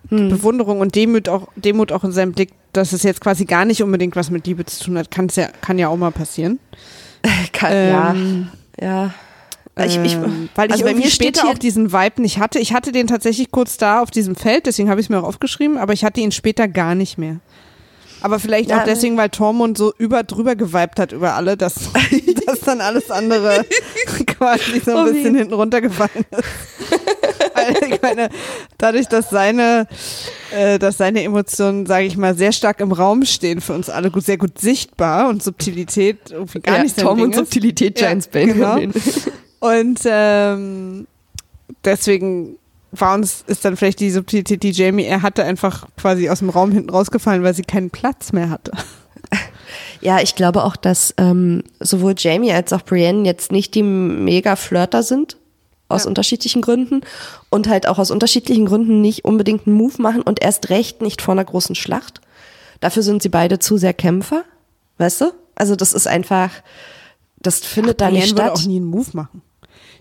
Hm. Bewunderung und Demut auch, Demut auch in seinem Blick, dass es jetzt quasi gar nicht unbedingt was mit Liebe zu tun hat, kann's ja, kann ja auch mal passieren. Kann, Ähm, ja, ja. Ich, ich, ähm, weil ich also bei irgendwie später auch diesen Vibe nicht hatte. Ich hatte den tatsächlich kurz da auf diesem Feld, deswegen habe ich es mir auch aufgeschrieben, aber ich hatte ihn später gar nicht mehr. Aber vielleicht Ja, auch deswegen, weil Tormund so über drüber geweibt hat über alle, dass, dass dann alles andere quasi so ein Oh, bisschen hinten runtergefallen ist. Weil ich meine, dadurch, dass seine, äh, dass seine Emotionen, sage ich mal, sehr stark im Raum stehen für uns alle, gut, sehr gut sichtbar und Subtilität irgendwie gar ja, nicht Tom und ist. Subtilität Ja, Giants Bane. genau. Und ähm, deswegen war uns, ist dann vielleicht die Subtilität, die Jamie er hatte, einfach quasi aus dem Raum hinten rausgefallen, weil sie keinen Platz mehr hatte. Ja, ich glaube auch, dass ähm, sowohl Jamie als auch Brienne jetzt nicht die mega Flirter sind. Aus Ja. unterschiedlichen Gründen. Und halt auch aus unterschiedlichen Gründen nicht unbedingt einen Move machen und erst recht nicht vor einer großen Schlacht. Dafür sind sie beide zu sehr Kämpfer. Weißt du? Also das ist einfach, das findet da nicht Brienne würde statt. auch nie einen Move machen.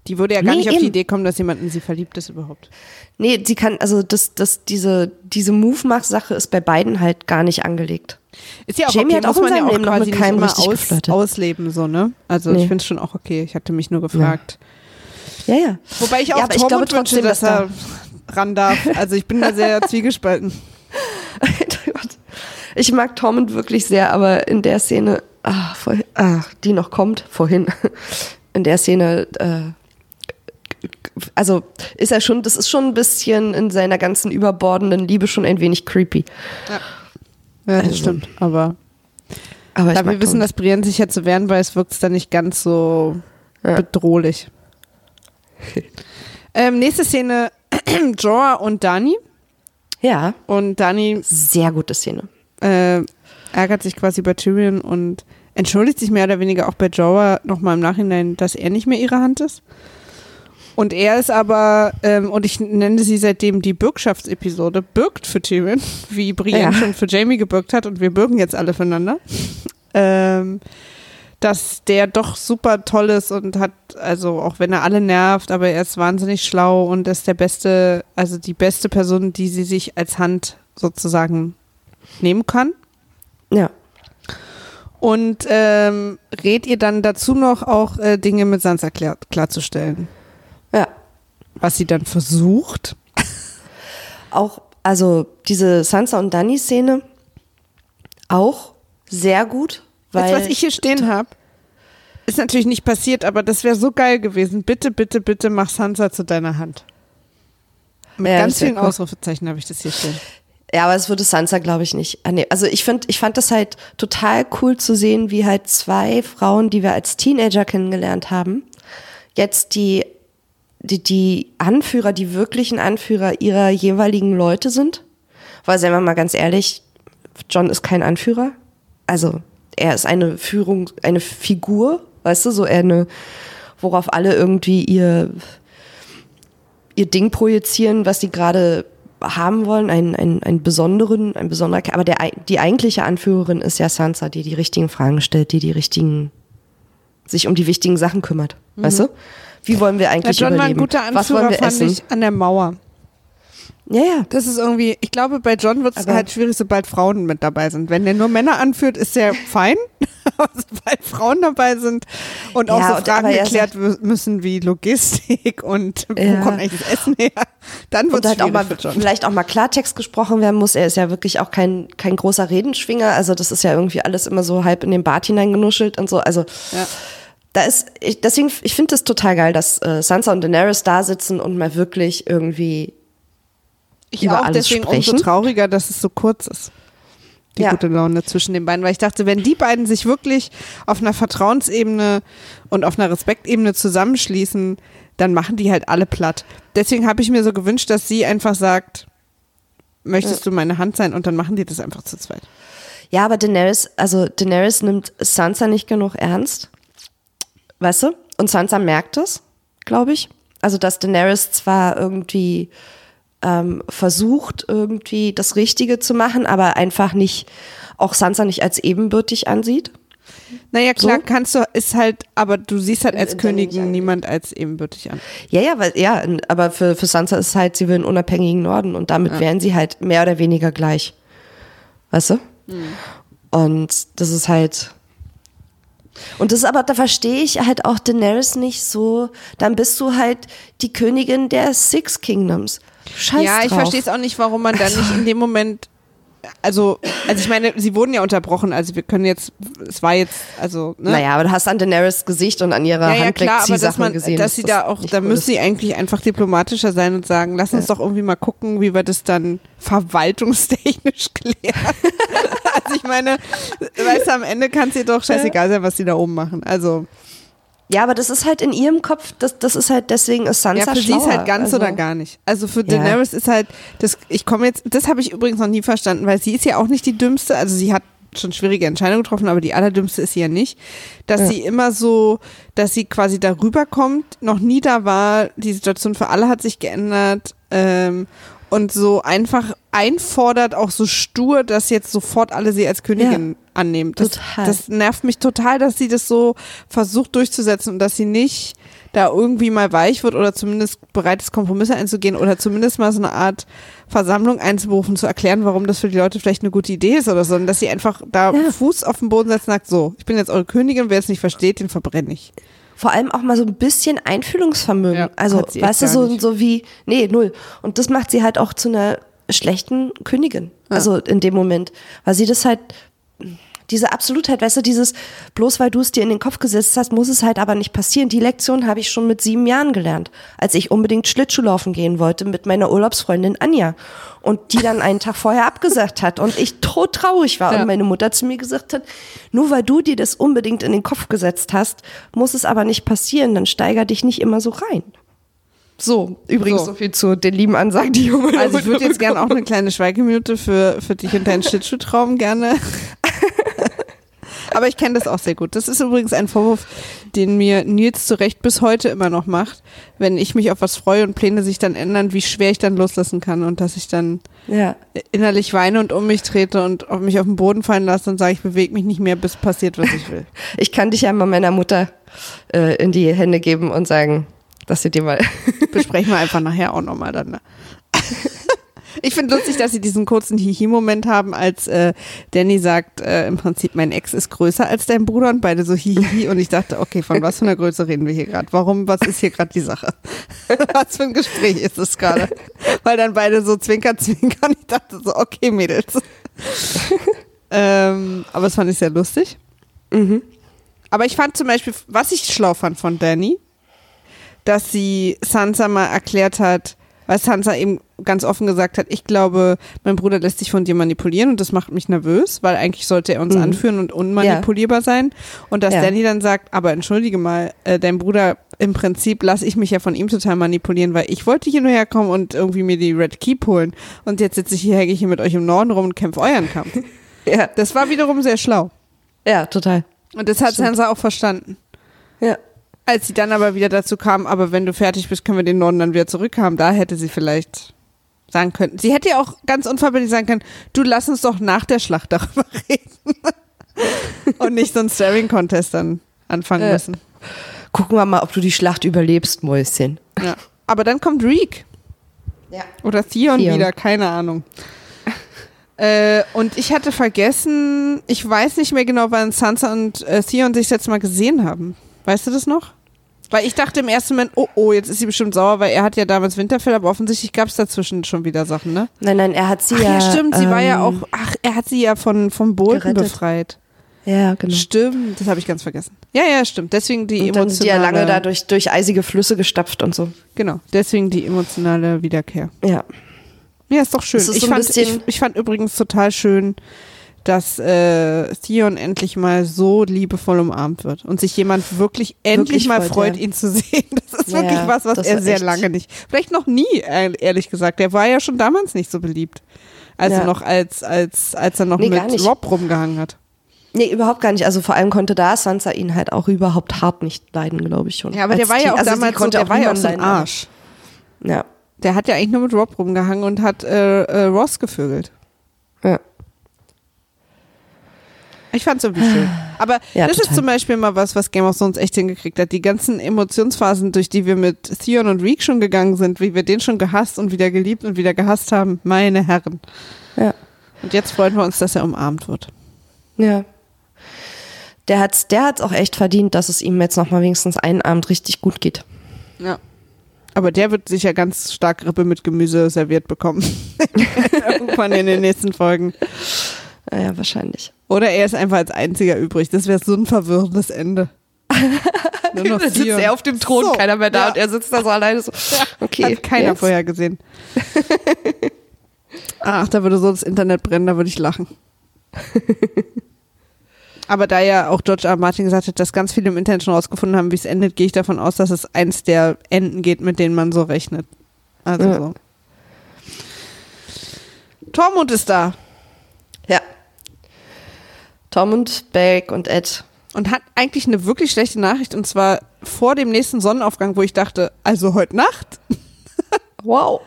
Die würde ja gar Nee, nicht auf die eben. Idee kommen, dass jemand in sie verliebt ist überhaupt. Nee, sie kann, also das, das, diese, diese Move-Mach-Sache ist bei beiden halt gar nicht angelegt. Ist ja auch Jamie okay, hat auch in ja seinem auch Leben noch mit keinem richtig aus, geflirtet. ausleben, so, ne? Also Nee. ich finde es schon auch okay. Ich hatte mich nur gefragt. Ja, ja. Wobei ich auch ja, Tormund ich glaube wünsche, dass er ran darf. Also ich bin da sehr zwiegespalten. ich mag Tormund wirklich sehr, aber in der Szene, ach, vorhin, ach, die noch kommt, vorhin, in der Szene, äh, also ist er schon, das ist schon ein bisschen in seiner ganzen überbordenden Liebe schon ein wenig creepy. Ja, ja das also, stimmt, aber, aber da wir wissen, dass Brienne sich ja zu wehren weiß, wirkt es dann nicht ganz so ja. bedrohlich. Ähm, nächste Szene, Jorah und Dani. Ja. Und Dani. Sehr gute Szene. Äh, ärgert sich quasi bei Tyrion und entschuldigt sich mehr oder weniger auch bei Jorah nochmal im Nachhinein, dass er nicht mehr ihre Hand ist. Und er ist aber, ähm, und ich nenne sie seitdem die Bürgschaftsepisode, bürgt für Tyrion, wie Brienne ja. schon für Jamie gebürgt hat und wir bürgen jetzt alle füreinander. Ähm, dass der doch super toll ist und hat, also auch wenn er alle nervt, aber er ist wahnsinnig schlau und ist der beste, also die beste Person, die sie sich als Hand sozusagen nehmen kann. Ja. Und ähm, rät ihr dann dazu noch auch äh, Dinge mit Sansa klar, klarzustellen. Ja. Was sie dann versucht. Auch, also diese Sansa und Dani-Szene auch sehr gut. Weil Jetzt, was ich hier stehen habe, ist natürlich nicht passiert, aber das wäre so geil gewesen. Bitte, bitte, bitte mach Sansa zu deiner Hand. Mit ja, ganz vielen cool. Ausrufezeichen habe ich das hier stehen. Ja, aber es würde Sansa, glaube ich, nicht. Also ich finde, ich fand das halt total cool zu sehen, wie halt zwei Frauen, die wir als Teenager kennengelernt haben, jetzt die, die, die Anführer, die wirklichen Anführer ihrer jeweiligen Leute sind. Weil, sagen wir mal ganz ehrlich, John ist kein Anführer. Also er ist eine Führung, eine Figur, weißt du, so eine, worauf alle irgendwie ihr, ihr Ding projizieren, was sie gerade haben wollen, einen, einen, einen besonderen, ein besonderer, aber der, die eigentliche Anführerin ist ja Sansa, die die richtigen Fragen stellt, die die richtigen, sich um die wichtigen Sachen kümmert, mhm. weißt du? Wie wollen wir eigentlich ja, John überleben? War ein guter Anführer, was wollen wir essen? an der Mauer. Ja, ja. Das ist irgendwie, ich glaube, bei John wird es halt schwierig, sobald Frauen mit dabei sind. Wenn der nur Männer anführt, ist der fein. Aber sobald Frauen dabei sind und auch ja, so Fragen geklärt müssen wie Logistik und ja. wo kommt eigentlich das Essen her, dann wird es halt auch mal, vielleicht auch mal Klartext gesprochen werden muss. Er ist ja wirklich auch kein, kein großer Redenschwinger. Also das ist ja irgendwie alles immer so halb in den Bart hineingenuschelt und so. Also ja. da ist, ich, deswegen, ich finde es total geil, dass äh, Sansa und Daenerys da sitzen und mal wirklich irgendwie ich über auch, alles deswegen sprechen. umso trauriger, dass es so kurz ist. Die ja. gute Laune zwischen den beiden, weil ich dachte, wenn die beiden sich wirklich auf einer Vertrauensebene und auf einer Respektebene zusammenschließen, dann machen die halt alle platt. Deswegen habe ich mir so gewünscht, dass sie einfach sagt, möchtest ja. du meine Hand sein und dann machen die das einfach zu zweit. Ja, aber Daenerys, also Daenerys nimmt Sansa nicht genug ernst. Weißt du? Und Sansa merkt es, glaube ich. Also, dass Daenerys zwar irgendwie ähm, versucht, irgendwie das Richtige zu machen, aber einfach nicht, auch Sansa nicht als ebenbürtig ansieht. Naja, klar, so? kannst du, ist halt, aber du siehst halt als Königin niemand als ebenbürtig an. Ja, ja, weil, ja, aber für, für Sansa ist halt, sie will einen unabhängigen Norden und damit ja. wären sie halt mehr oder weniger gleich. Weißt du? Mhm. Und das ist halt, und das ist aber, da verstehe ich halt auch Daenerys nicht so, dann bist du halt die Königin der Six Kingdoms. Scheiß Ja, ich verstehe es auch nicht, warum man dann nicht in dem Moment also, also ich meine, sie wurden ja unterbrochen, also wir können jetzt, es war jetzt, also, ne? Naja, aber du hast an Daenerys Gesicht und an ihrer ja, ja, klar, aber dass man, gesehen. Dass sie da auch, da müssen sie eigentlich einfach diplomatischer sein und sagen, lass uns ja. doch irgendwie mal gucken, wie wir das dann verwaltungstechnisch klären. also ich meine, weißt du, am Ende kann es dir doch scheißegal sein, was sie da oben machen, also. Ja, aber das ist halt in ihrem Kopf, das, das ist halt, deswegen ist Sansa Ja, für schlauer. sie ist halt ganz also, oder gar nicht. Also für Daenerys ja. ist halt, das, ich komme jetzt, das habe ich übrigens noch nie verstanden, weil sie ist ja auch nicht die dümmste, also sie hat schon schwierige Entscheidungen getroffen, aber die allerdümmste ist sie ja nicht, dass ja. sie immer so, dass sie quasi darüber kommt, noch nie da war, die Situation für alle hat sich geändert ähm, und so einfach einfordert, auch so stur, dass jetzt sofort alle sie als Königin ja, annehmen. Das, total. das nervt mich total, dass sie das so versucht durchzusetzen und dass sie nicht da irgendwie mal weich wird oder zumindest bereit ist, Kompromisse einzugehen oder zumindest mal so eine Art Versammlung einzuberufen, zu erklären, warum das für die Leute vielleicht eine gute Idee ist oder so, und dass sie einfach da ja. Fuß auf den Boden setzt und sagt, so, ich bin jetzt eure Königin, wer es nicht versteht, den verbrenne ich. Vor allem auch mal so ein bisschen Einfühlungsvermögen. Ja, also, weißt du, so, so wie, nee, null. Und das macht sie halt auch zu einer schlechten Königin. Ja. Also in dem Moment. Weil sie das halt, diese Absolutheit, weißt du, dieses, bloß weil du es dir in den Kopf gesetzt hast, muss es halt aber nicht passieren. Die Lektion habe ich schon mit sieben Jahren gelernt, als ich unbedingt Schlittschuhlaufen gehen wollte mit meiner Urlaubsfreundin Anja. Und die dann einen Tag vorher abgesagt hat und ich tot traurig war ja. und meine Mutter zu mir gesagt hat, nur weil du dir das unbedingt in den Kopf gesetzt hast, muss es aber nicht passieren, dann steiger dich nicht immer so rein. So, übrigens so, so viel zu den lieben Ansagen, die Junge. Also ich würde jetzt gerne auch eine kleine Schweigeminute für, für dich und deinen Schlittschuhtraum gerne aber ich kenne das auch sehr gut. Das ist übrigens ein Vorwurf, den mir Nils zu Recht bis heute immer noch macht, wenn ich mich auf was freue und Pläne sich dann ändern, wie schwer ich dann loslassen kann und dass ich dann ja. innerlich weine und um mich trete und mich auf den Boden fallen lasse und sage, ich bewege mich nicht mehr, bis passiert, was ich will. Ich kann dich ja mal meiner Mutter äh, in die Hände geben und sagen, dass sie dir mal. Besprechen wir einfach nachher auch nochmal dann. Ne? Ich finde lustig, dass sie diesen kurzen Hihi-Moment haben, als äh, Danny sagt, äh, im Prinzip, mein Ex ist größer als dein Bruder und beide so Hihi. Und ich dachte, okay, von was für einer Größe reden wir hier gerade? Warum, was ist hier gerade die Sache? was für ein Gespräch ist es gerade? Weil dann beide so zwinker, zwinkern. Ich dachte so, okay, Mädels. ähm, aber das fand ich sehr lustig. Mhm. Aber ich fand zum Beispiel, was ich schlau fand von Danny, dass sie Sansa mal erklärt hat, weil Sansa eben ganz offen gesagt hat, ich glaube, mein Bruder lässt sich von dir manipulieren und das macht mich nervös, weil eigentlich sollte er uns mhm. anführen und unmanipulierbar ja. sein. Und dass ja. Danny dann sagt, aber entschuldige mal, äh, dein Bruder, im Prinzip lasse ich mich ja von ihm total manipulieren, weil ich wollte hier nur herkommen und irgendwie mir die Red Keep holen. Und jetzt sitze ich hier, hänge ich hier mit euch im Norden rum und kämpfe euren Kampf. ja. Das war wiederum sehr schlau. Ja, total. Und das hat Stimmt. Sansa auch verstanden. Ja. Als sie dann aber wieder dazu kam, aber wenn du fertig bist, können wir den Norden dann wieder zurückhaben, da hätte sie vielleicht sagen können. Sie hätte ja auch ganz unverbindlich sagen können, du lass uns doch nach der Schlacht darüber reden. Und nicht so einen Staring-Contest dann anfangen äh, müssen. Gucken wir mal, ob du die Schlacht überlebst, Mäuschen. Ja. Aber dann kommt Reek. Ja. Oder Theon, Theon. wieder, keine Ahnung. äh, und ich hatte vergessen, ich weiß nicht mehr genau, wann Sansa und äh, Theon sich jetzt mal gesehen haben. Weißt du das noch? Weil ich dachte im ersten Moment, oh, oh, jetzt ist sie bestimmt sauer, weil er hat ja damals Winterfell, aber offensichtlich gab es dazwischen schon wieder Sachen, ne? Nein, nein, er hat sie ach, ja. Ja, stimmt, sie ähm, war ja ähm, auch, ach, er hat sie ja von, vom Boden befreit. Ja, genau. Stimmt, das habe ich ganz vergessen. Ja, ja, stimmt. Deswegen die und emotionale. Dann sind die ja lange da durch, durch eisige Flüsse gestapft und so. Genau, deswegen die emotionale Wiederkehr. Ja. Ja, ist doch schön. Ist ich, so fand, ich, ich fand übrigens total schön, dass äh, Theon endlich mal so liebevoll umarmt wird und sich jemand wirklich endlich wirklich mal freut, ja. ihn zu sehen. Das ist ja, wirklich was, was er sehr lange nicht, vielleicht noch nie, ehrlich gesagt. Der war ja schon damals nicht so beliebt, als ja. er noch als als als er noch nee, mit Rob rumgehangen hat. Nee, überhaupt gar nicht. Also vor allem konnte da Sansa ihn halt auch überhaupt hart nicht leiden, glaube ich schon. Ja, aber der war ja auch also damals so, der war ja auch so ein Arsch. Ja. Der hat ja eigentlich nur mit Rob rumgehangen und hat äh, äh, Ross gevögelt. Ja. Ich fand es irgendwie schön. Aber ja, das total. ist zum Beispiel mal was, was Game of Thrones echt hingekriegt hat. Die ganzen Emotionsphasen, durch die wir mit Theon und Reek schon gegangen sind, wie wir den schon gehasst und wieder geliebt und wieder gehasst haben. Meine Herren. Ja. Und jetzt freuen wir uns, dass er umarmt wird. Ja. Der hat's, der hat's auch echt verdient, dass es ihm jetzt nochmal wenigstens einen Abend richtig gut geht. Ja. Aber der wird sicher ganz stark Rippe mit Gemüse serviert bekommen. Irgendwann in den nächsten Folgen. Ja, wahrscheinlich. Oder er ist einfach als einziger übrig. Das wäre so ein verwirrendes Ende. Nur noch Dann sitzt er auf dem Thron, so, keiner mehr da ja. und er sitzt da so alleine so. Okay. Hat keiner jetzt? vorher gesehen. Ach, da würde so das Internet brennen, da würde ich lachen. Aber da ja auch George R. Martin gesagt hat, dass ganz viele im Internet schon rausgefunden haben, wie es endet, gehe ich davon aus, dass es eins der Enden geht, mit denen man so rechnet. Also ja. so. Tormund ist da. Ja. Tom und Beck und Ed. Und hat eigentlich eine wirklich schlechte Nachricht und zwar vor dem nächsten Sonnenaufgang, wo ich dachte, also heute Nacht. wow.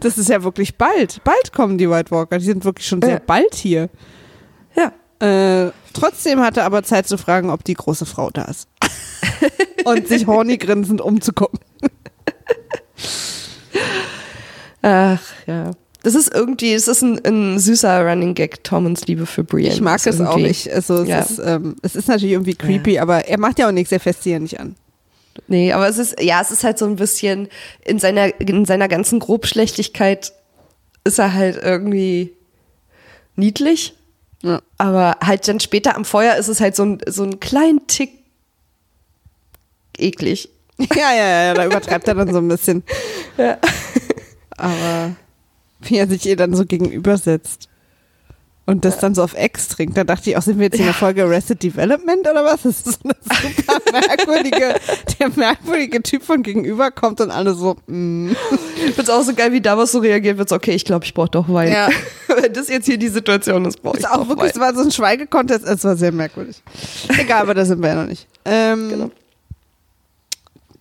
Das ist ja wirklich bald. Bald kommen die White Walker. Die sind wirklich schon sehr ja. bald hier. Ja. Äh, trotzdem hatte er aber Zeit zu fragen, ob die große Frau da ist. und sich horny grinsend umzugucken. Ach ja. Das ist irgendwie, es ist ein, ein süßer Running Gag, Tormunds Liebe für Brienne. Ich mag es auch nicht. Also es, ja. ist, ähm, es ist natürlich irgendwie creepy, ja. aber er macht ja auch nichts, er fässt sie ja nicht an. Nee, aber es ist, ja, es ist halt so ein bisschen, in seiner, in seiner ganzen Grobschlechtigkeit ist er halt irgendwie niedlich. Ja. Aber halt dann später am Feuer ist es halt so ein, so ein kleinen Tick eklig. Ja, ja, ja, da übertreibt er dann so ein bisschen. Ja. Aber wie er sich ihr dann so gegenübersetzt. Und das dann so auf Ex trinkt. Da dachte ich auch, sind wir jetzt in der Folge Arrested Development oder was? Das ist so eine super merkwürdige, der merkwürdige Typ von gegenüber kommt und alle so, mm. Ich find's auch so geil, wie Davos so reagiert wird. So, okay, ich glaube, ich brauche doch Wein. Ja. Wenn das jetzt hier die Situation ist, brauche ich auch wirklich, Wein. Es war so ein Schweigekontest, es war sehr merkwürdig. Egal, aber da sind wir ja noch nicht. Ähm, genau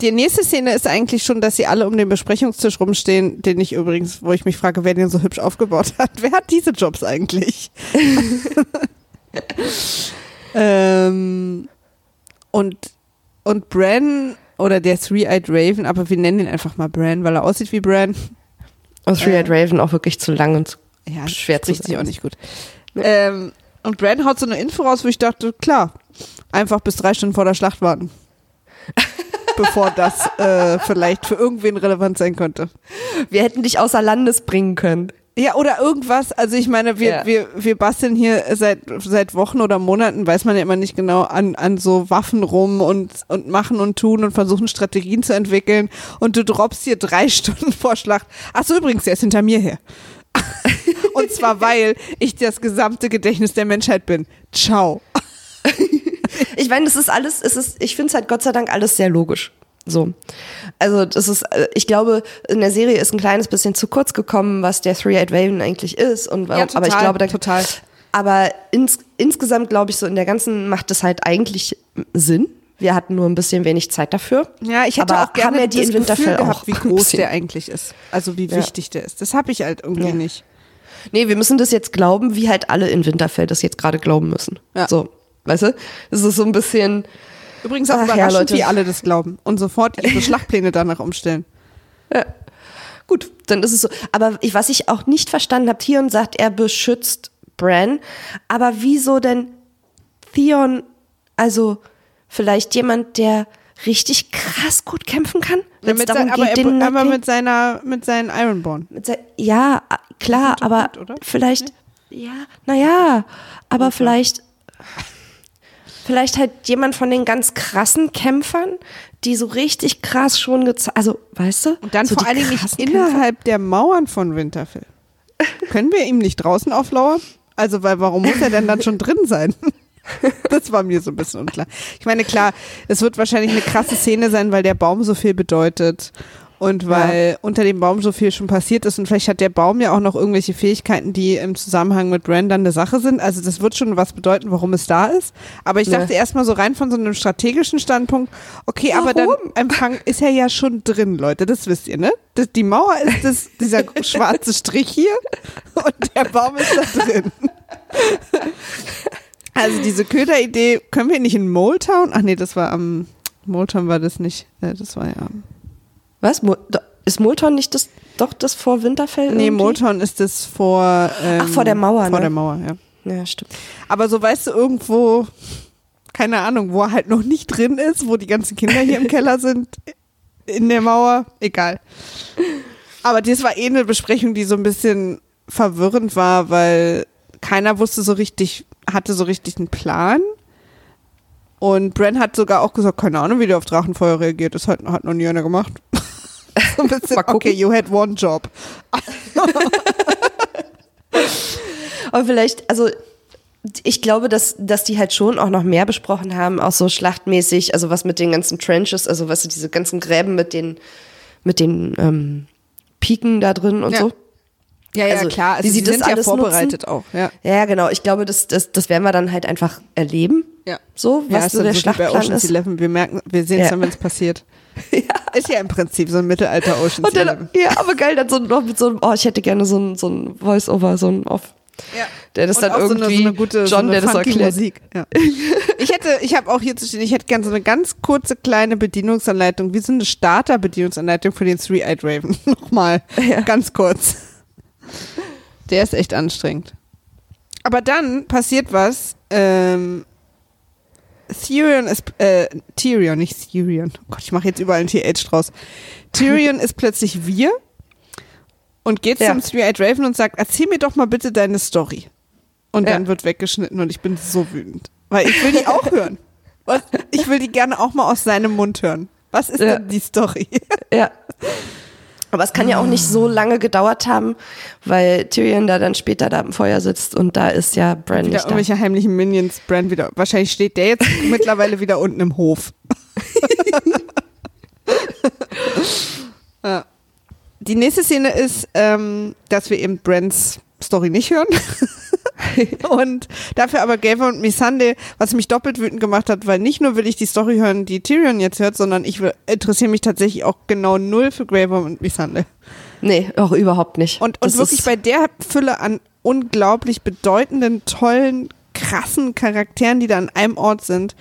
die nächste Szene ist eigentlich schon, dass sie alle um den Besprechungstisch rumstehen, den ich übrigens, wo ich mich frage, wer den so hübsch aufgebaut hat. Wer hat diese Jobs eigentlich? ähm, und, und Bran oder der Three-Eyed Raven, aber wir nennen ihn einfach mal Bran, weil er aussieht wie Bran. Und Three-Eyed äh, Raven auch wirklich zu lang und zu ja, schwer zu sich auch nicht gut. Ähm, und Bran haut so eine Info raus, wo ich dachte, klar, einfach bis drei Stunden vor der Schlacht warten bevor das äh, vielleicht für irgendwen relevant sein könnte. Wir hätten dich außer Landes bringen können. Ja, oder irgendwas. Also ich meine, wir, ja. wir, wir basteln hier seit, seit Wochen oder Monaten, weiß man ja immer nicht genau, an, an so Waffen rum und, und machen und tun und versuchen Strategien zu entwickeln. Und du droppst hier drei Stunden vor Schlacht. Achso, übrigens, der ist hinter mir her. und zwar, weil ich das gesamte Gedächtnis der Menschheit bin. Ciao ich meine, das ist alles, es ist, ich finde es halt Gott sei Dank alles sehr logisch. So. Also, das ist, äh, ich glaube, in der Serie ist ein kleines bisschen zu kurz gekommen, was der Three-Eyed Raven eigentlich ist. Und ja, total, aber ich glaube, da, total. Aber ins, insgesamt glaube ich so in der ganzen macht das halt eigentlich Sinn. Wir hatten nur ein bisschen wenig Zeit dafür. Ja, ich hätte aber auch gerne die das Gefühl gehabt, wie groß der eigentlich ist. Also wie wichtig ja. der ist. Das habe ich halt irgendwie ja. nicht. Nee, wir müssen das jetzt glauben, wie halt alle in Winterfell das jetzt gerade glauben müssen. Ja. So. Weißt du? Es ist so ein bisschen. Übrigens auch Ach, überraschend, ja, wie alle das glauben und sofort ihre Schlachtpläne danach umstellen. Ja. Gut, dann ist es so. Aber ich, was ich auch nicht verstanden habe, Theon sagt, er beschützt Bran. Aber wieso denn Theon, also vielleicht jemand, der richtig krass gut kämpfen kann? Ja, mit sein, aber, geht, er, aber mit seiner, mit seinen Ironborn. Mit sein, ja, klar, aber gut, vielleicht, ja, naja, aber okay. vielleicht vielleicht halt jemand von den ganz krassen Kämpfern, die so richtig krass schon gezeigt, also weißt du? Und dann so vor allen Dingen nicht innerhalb Kämpfer. der Mauern von Winterfell. Können wir ihm nicht draußen auflauern? Also, weil warum muss er denn dann schon drin sein? Das war mir so ein bisschen unklar. Ich meine, klar, es wird wahrscheinlich eine krasse Szene sein, weil der Baum so viel bedeutet und weil ja. unter dem Baum so viel schon passiert ist und vielleicht hat der Baum ja auch noch irgendwelche Fähigkeiten, die im Zusammenhang mit Brand dann eine Sache sind. Also das wird schon was bedeuten, warum es da ist. Aber ich ja. dachte erstmal so rein von so einem strategischen Standpunkt, okay, warum? aber dann Empfang ist er ja schon drin, Leute, das wisst ihr, ne? Das, die Mauer ist das, dieser schwarze Strich hier und der Baum ist da drin. Also diese Köderidee, können wir nicht in Moletown? Ach nee, das war am Moletown war das nicht. Äh, das war ja am was? Ist Molton nicht das, doch das vor Winterfell? Irgendwie? Nee, Molton ist das vor. Ähm, Ach, vor der Mauer, Vor ne? der Mauer, ja. Ja, stimmt. Aber so weißt du, irgendwo, keine Ahnung, wo er halt noch nicht drin ist, wo die ganzen Kinder hier im Keller sind, in der Mauer, egal. Aber das war eh eine Besprechung, die so ein bisschen verwirrend war, weil keiner wusste so richtig, hatte so richtig einen Plan. Und Bren hat sogar auch gesagt, keine Ahnung, wie der auf Drachenfeuer reagiert. Das hat, hat noch nie einer gemacht. so ein bisschen, okay, you had one job. Aber vielleicht, also ich glaube, dass, dass die halt schon auch noch mehr besprochen haben, auch so schlachtmäßig, also was mit den ganzen Trenches, also was diese ganzen Gräben mit den, mit den ähm, Piken da drin und ja. so. Ja, ja, also, klar. Also wie sie das sind alles ja vorbereitet nutzen. auch. Ja. ja, genau. Ich glaube, das, das, das werden wir dann halt einfach erleben. Ja. So, was ja, so der so Schlachtplan bei Ocean's ist. Eleven. Wir merken, wir sehen es ja. dann, wenn es passiert. ja. Ist ja im Prinzip so ein Mittelalter Ocean's dann, Eleven. Ja, aber geil, dann so noch mit so einem, oh, ich hätte gerne so ein, so ein Voice-Over, so ein Off. Ja. Der das und dann irgendwie, so eine, so eine gute, John, so der das erklärt. Musik. Ja. ich hätte, ich habe auch hier zu stehen, ich hätte gerne so eine ganz kurze kleine Bedienungsanleitung, wie so eine Starter-Bedienungsanleitung für den Three-Eyed Raven. Nochmal, ja. ganz kurz. Der ist echt anstrengend. Aber dann passiert was, ähm, Tyrion ist, äh, Tyrion, nicht Tyrion. Oh Gott, ich mache jetzt überall ein TH draus. Tyrion ist plötzlich wir und geht ja. zum Three-Eyed Raven und sagt, erzähl mir doch mal bitte deine Story. Und ja. dann wird weggeschnitten und ich bin so wütend. Weil ich will die auch hören. Was? Ich will die gerne auch mal aus seinem Mund hören. Was ist ja. denn die Story? Ja. Aber es kann ja auch nicht so lange gedauert haben, weil Tyrion da dann später da im Feuer sitzt und da ist ja Bran wieder nicht irgendwelche heimlichen Minions, Bran wieder. Wahrscheinlich steht der jetzt mittlerweile wieder unten im Hof. ja. Die nächste Szene ist, ähm, dass wir eben Brans Story nicht hören. und dafür aber Gaver und Missande, was mich doppelt wütend gemacht hat, weil nicht nur will ich die Story hören, die Tyrion jetzt hört, sondern ich interessiere mich tatsächlich auch genau null für Graver und Missande. Nee, auch überhaupt nicht. Und, und wirklich bei der Fülle an unglaublich bedeutenden, tollen, krassen Charakteren, die da an einem Ort sind,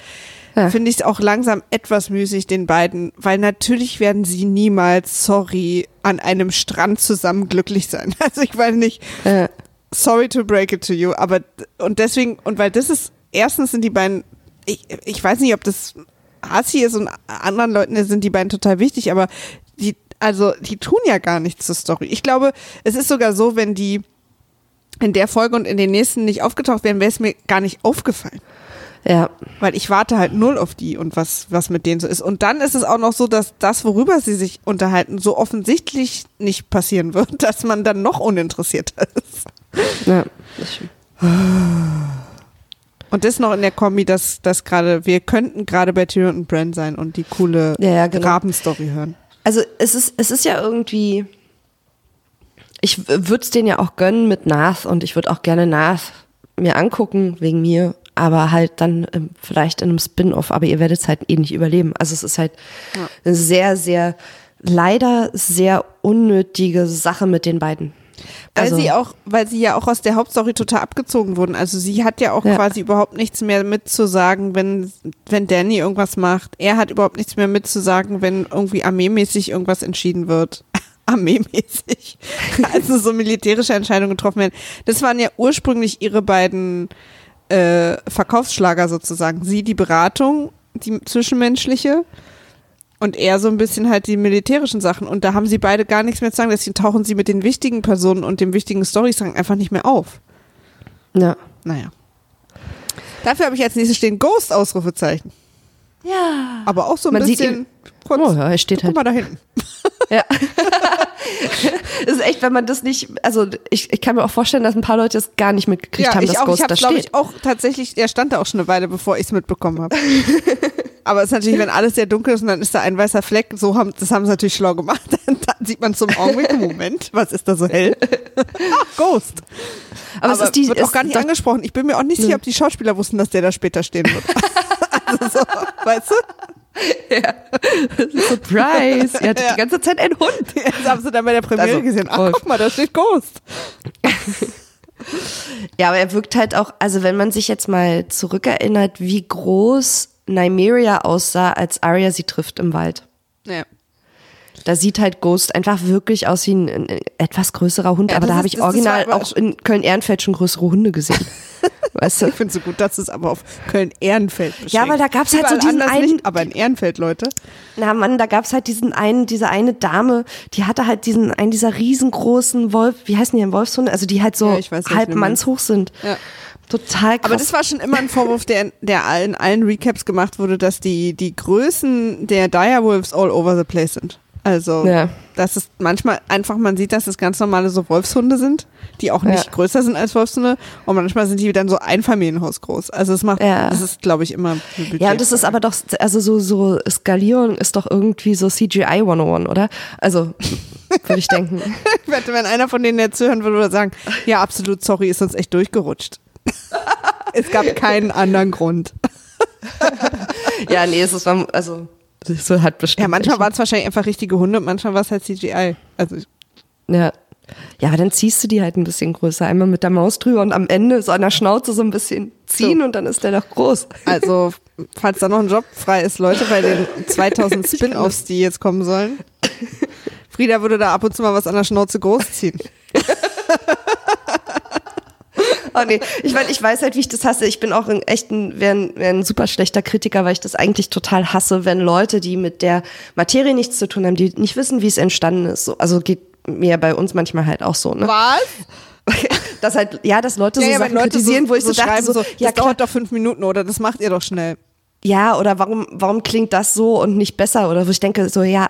ja. finde ich es auch langsam etwas müßig, den beiden, weil natürlich werden sie niemals, sorry, an einem Strand zusammen glücklich sein. Also ich weiß nicht, ja sorry to break it to you, aber und deswegen, und weil das ist, erstens sind die beiden, ich, ich weiß nicht, ob das Hasi ist und anderen Leuten sind die beiden total wichtig, aber die, also die tun ja gar nichts zur Story. Ich glaube, es ist sogar so, wenn die in der Folge und in den nächsten nicht aufgetaucht wären, wäre es mir gar nicht aufgefallen. Ja. Weil ich warte halt null auf die und was, was mit denen so ist. Und dann ist es auch noch so, dass das, worüber sie sich unterhalten, so offensichtlich nicht passieren wird, dass man dann noch uninteressierter ist. Ja, das stimmt. Und das noch in der Kombi, dass, dass gerade, wir könnten gerade bei Tyrion und Bran sein und die coole ja, ja, genau. Rabenstory hören. Also es ist, es ist ja irgendwie, ich würde es denen ja auch gönnen mit Nath und ich würde auch gerne Nath mir angucken wegen mir, aber halt dann ähm, vielleicht in einem Spin-off, aber ihr werdet es halt eh nicht überleben. Also es ist halt ja. eine sehr, sehr, leider sehr unnötige Sache mit den beiden. Weil also, sie auch, weil sie ja auch aus der Hauptstory total abgezogen wurden. Also sie hat ja auch ja. quasi überhaupt nichts mehr mitzusagen, wenn, wenn Danny irgendwas macht. Er hat überhaupt nichts mehr mitzusagen, wenn irgendwie armeemäßig irgendwas entschieden wird. armeemäßig. also so militärische Entscheidungen getroffen werden. Das waren ja ursprünglich ihre beiden äh, Verkaufsschlager sozusagen. Sie die Beratung, die zwischenmenschliche und er so ein bisschen halt die militärischen Sachen. Und da haben sie beide gar nichts mehr zu sagen. Deswegen tauchen sie mit den wichtigen Personen und dem wichtigen Storystrang einfach nicht mehr auf. Ja. Naja. Dafür habe ich als nächstes stehen Ghost Ausrufezeichen. Ja. Aber auch so ein Man bisschen. Kurz, oh ja, er steht halt. Guck mal da hinten. Ja. das ist echt, wenn man das nicht, also ich, ich kann mir auch vorstellen, dass ein paar Leute das gar nicht mitgekriegt ja, haben, dass auch, Ghost ich da steht. Ich auch tatsächlich, der stand da auch schon eine Weile, bevor ich es mitbekommen habe. Aber es ist natürlich, wenn alles sehr dunkel ist und dann ist da ein weißer Fleck, so haben, das haben sie natürlich schlau gemacht. Dann, dann sieht man zum Augenblick, Moment, was ist da so hell? Ach, Ghost. Aber, Aber es ist die, wird auch gar nicht angesprochen. Ich bin mir auch nicht sicher, ob die Schauspieler wussten, dass der da später stehen wird. also so, weißt du? Ja. Surprise! Ihr hattet ja. die ganze Zeit einen Hund. Jetzt haben sie dann bei der Premiere also, gesehen. Ach, Ghost. guck mal, da steht Ghost. ja, aber er wirkt halt auch, also wenn man sich jetzt mal zurückerinnert, wie groß Nymeria aussah, als Arya sie trifft im Wald. Ja. Da sieht halt Ghost einfach wirklich aus wie ein, ein etwas größerer Hund, ja, aber da habe ich original auch in Köln-Ehrenfeld schon größere Hunde gesehen. Weißt du? Ich finde es so gut, dass es aber auf Köln-Ehrenfeld beschränkt. Ja, weil da gab es halt so diesen einen. Nicht, aber in Ehrenfeld, Leute. Na Mann, da gab es halt diesen einen, diese eine Dame, die hatte halt diesen, einen dieser riesengroßen Wolf, wie heißen die denn Wolfshunde? Also die halt so ja, halb mannshoch sind. Ja. Total krass. Aber das war schon immer ein Vorwurf, der, der in allen Recaps gemacht wurde, dass die, die Größen der Direwolves all over the place sind. Also, ja. dass es manchmal einfach, man sieht, dass es ganz normale so Wolfshunde sind, die auch nicht ja. größer sind als Wolfshunde. Und manchmal sind die dann so ein Familienhaus groß. Also, es macht, ja. das ist, glaube ich, immer. Ja, und das ist aber doch, also so, so Skalierung ist doch irgendwie so CGI 101, oder? Also, würde ich denken. ich wette, wenn einer von denen jetzt zuhören würde, würde sagen, ja, absolut, sorry, ist uns echt durchgerutscht. es gab keinen anderen Grund. ja, nee, es ist, also, so hat bestimmt. Ja, manchmal waren es wahrscheinlich einfach richtige Hunde, manchmal war es halt CGI. Also ja. Ja, aber dann ziehst du die halt ein bisschen größer. Einmal mit der Maus drüber und am Ende so an der Schnauze so ein bisschen ziehen so. und dann ist der doch groß. Also, falls da noch ein Job frei ist, Leute, bei den 2000 Spin-Offs, die jetzt kommen sollen. Frieda würde da ab und zu mal was an der Schnauze groß ziehen. oh, nee, ich meine, ich weiß halt, wie ich das hasse. Ich bin auch ein echt ein, wär ein, wär ein super schlechter Kritiker, weil ich das eigentlich total hasse, wenn Leute, die mit der Materie nichts zu tun haben, die nicht wissen, wie es entstanden ist. So, also geht mir bei uns manchmal halt auch so. Ne? Was? dass halt, ja, dass Leute ja, so ja, Sachen Leute kritisieren, so, wo ich so, so dachte, so, ja, das dauert doch fünf Minuten oder das macht ihr doch schnell. Ja, oder warum, warum klingt das so und nicht besser? Oder wo ich denke, so, ja,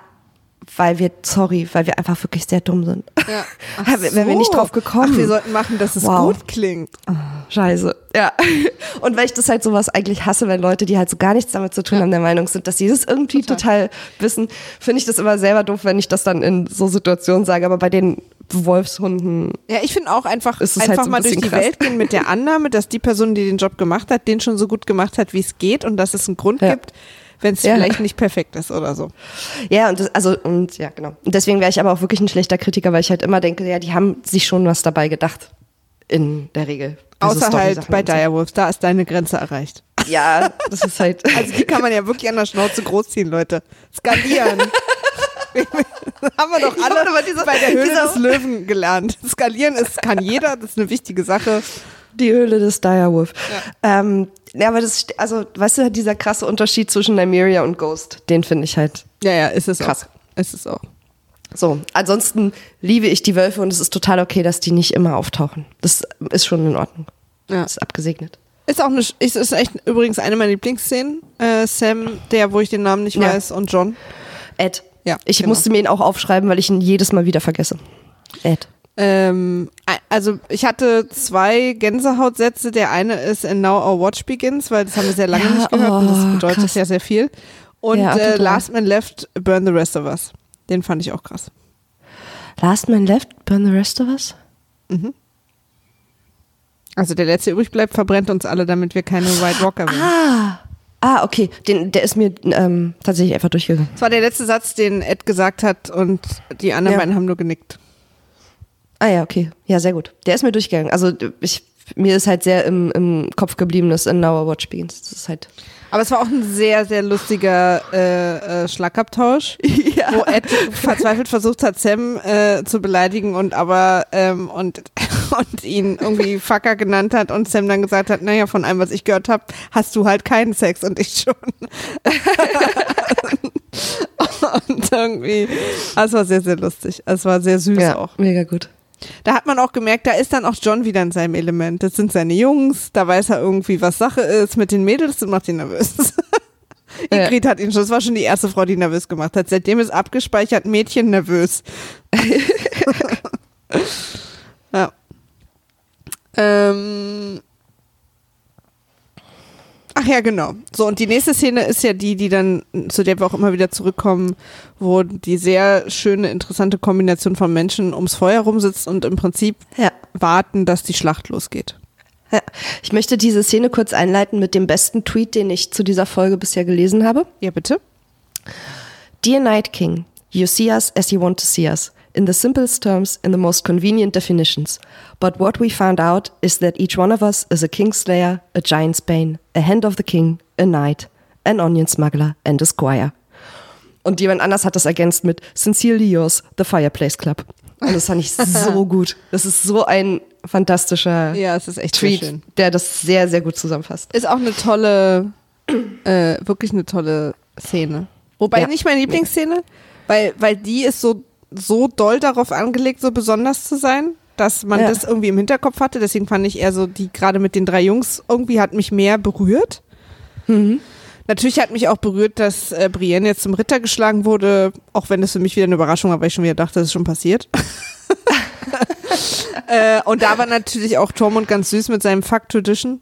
weil wir, sorry, weil wir einfach wirklich sehr dumm sind. Ja. Ach so. Wenn wir nicht drauf gekommen. Ach, wir sollten machen, dass es wow. gut klingt. Oh, scheiße. Ja. Und weil ich das halt sowas eigentlich hasse, wenn Leute, die halt so gar nichts damit zu tun ja. haben, der Meinung sind, dass sie das irgendwie total, total wissen, finde ich das immer selber doof, wenn ich das dann in so Situationen sage. Aber bei den Wolfshunden. Ja, ich finde auch einfach, einfach halt so mal durch die krass. Welt gehen mit der Annahme, dass die Person, die den Job gemacht hat, den schon so gut gemacht hat, wie es geht und dass es einen Grund ja. gibt, wenn es ja. vielleicht nicht perfekt ist oder so. Ja, und das, also, und ja, genau. Und deswegen wäre ich aber auch wirklich ein schlechter Kritiker, weil ich halt immer denke, ja, die haben sich schon was dabei gedacht. In der Regel. Also Außer halt bei Direwolves, da ist deine Grenze erreicht. Ja, das ist halt. Also die kann man ja wirklich an der Schnauze großziehen, Leute. Skalieren. haben wir doch alle ja, diese, bei der Höhle des Löwen gelernt. Skalieren ist, kann jeder, das ist eine wichtige Sache. Die Höhle des Direwolf. Ja. Ähm, ja, aber das, also, weißt du, dieser krasse Unterschied zwischen Nymeria und Ghost, den finde ich halt. Ja, ja, ist es krass. Auch. Ist es auch. So, ansonsten liebe ich die Wölfe und es ist total okay, dass die nicht immer auftauchen. Das ist schon in Ordnung. Ja. Das ist abgesegnet. Ist auch eine, ist, ist echt übrigens eine meiner Lieblingsszenen. Äh, Sam, der, wo ich den Namen nicht ja. weiß, und John. Ed. Ja. Ich genau. musste mir ihn auch aufschreiben, weil ich ihn jedes Mal wieder vergesse. Ed. Ähm, also ich hatte zwei Gänsehautsätze. Der eine ist in Now Our Watch Begins, weil das haben wir sehr lange ja, nicht gehört oh, und das oh, bedeutet krass. ja sehr viel. Und ja, äh, Last Man Left, Burn the Rest of Us. Den fand ich auch krass. Last Man Left, Burn the Rest of Us? Mhm. Also der letzte übrig bleibt, verbrennt uns alle, damit wir keine White Walker werden. Ah. Ah, okay. Den, der ist mir ähm, tatsächlich einfach durchgegangen. Das war der letzte Satz, den Ed gesagt hat und die anderen ja. beiden haben nur genickt. Ah ja, okay. Ja, sehr gut. Der ist mir durchgegangen. Also ich, mir ist halt sehr im, im Kopf geblieben, das in Now Watch Begins. Das ist halt. Aber es war auch ein sehr, sehr lustiger äh, äh, Schlagabtausch, ja. wo Ed verzweifelt versucht hat, Sam äh, zu beleidigen und aber ähm, und, und ihn irgendwie Fucker genannt hat und Sam dann gesagt hat, naja, von allem, was ich gehört habe, hast du halt keinen Sex und ich schon. und irgendwie, es war sehr, sehr lustig. Es war sehr süß ja, auch. Mega gut. Da hat man auch gemerkt, da ist dann auch John wieder in seinem Element. Das sind seine Jungs, da weiß er irgendwie, was Sache ist mit den Mädels und macht ihn nervös. Ingrid ja. hat ihn schon, das war schon die erste Frau, die nervös gemacht hat. Seitdem ist abgespeichert, Mädchen nervös. ja. Ähm, Ach ja, genau. So, und die nächste Szene ist ja die, die dann, zu der wir auch immer wieder zurückkommen, wo die sehr schöne, interessante Kombination von Menschen ums Feuer rumsitzt und im Prinzip ja. warten, dass die Schlacht losgeht. Ja. Ich möchte diese Szene kurz einleiten mit dem besten Tweet, den ich zu dieser Folge bisher gelesen habe. Ja, bitte. Dear Night King, you see us as you want to see us in the simplest terms, in the most convenient definitions. But what we found out is that each one of us is a kingslayer, a giant's bane, a hand of the king, a knight, an onion smuggler and a squire. Und jemand anders hat das ergänzt mit Sincerely yours, the Fireplace Club. Und das fand ich so gut. Das ist so ein fantastischer ja, es ist echt Tweet, der das sehr, sehr gut zusammenfasst. Ist auch eine tolle, äh, wirklich eine tolle Szene. Wobei ja. nicht meine Lieblingsszene, weil, weil die ist so so doll darauf angelegt, so besonders zu sein, dass man ja. das irgendwie im Hinterkopf hatte. Deswegen fand ich eher so, die gerade mit den drei Jungs irgendwie hat mich mehr berührt. Mhm. Natürlich hat mich auch berührt, dass äh, Brienne jetzt zum Ritter geschlagen wurde, auch wenn das für mich wieder eine Überraschung war, weil ich schon wieder dachte, das ist schon passiert. äh, und da war natürlich auch Tormund ganz süß mit seinem Fuck Tradition.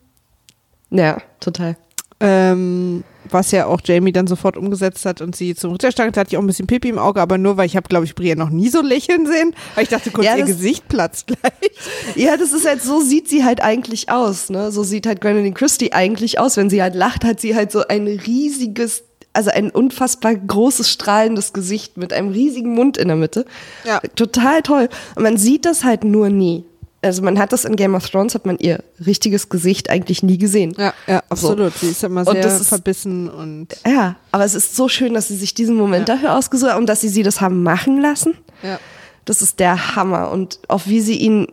Ja, total. Ähm, was ja auch Jamie dann sofort umgesetzt hat und sie zum Ritterstand hatte ich auch ein bisschen Pipi im Auge, aber nur weil ich habe, glaube ich, Brienne noch nie so lächeln sehen, weil ich dachte kurz, ja, ihr Gesicht platzt gleich. Ja, das ist halt, so sieht sie halt eigentlich aus, ne? So sieht halt Gwendoline Christie eigentlich aus. Wenn sie halt lacht, hat sie halt so ein riesiges also ein unfassbar großes, strahlendes Gesicht mit einem riesigen Mund in der Mitte. Ja. Total toll. Und man sieht das halt nur nie also man hat das in Game of Thrones, hat man ihr richtiges Gesicht eigentlich nie gesehen. Ja, ja absolut. So. Sie ist immer sehr ist, verbissen und. Ja, aber es ist so schön, dass sie sich diesen Moment ja. dafür ausgesucht haben und dass sie sie das haben machen lassen. Ja. Das ist der Hammer. Und auch wie sie ihn,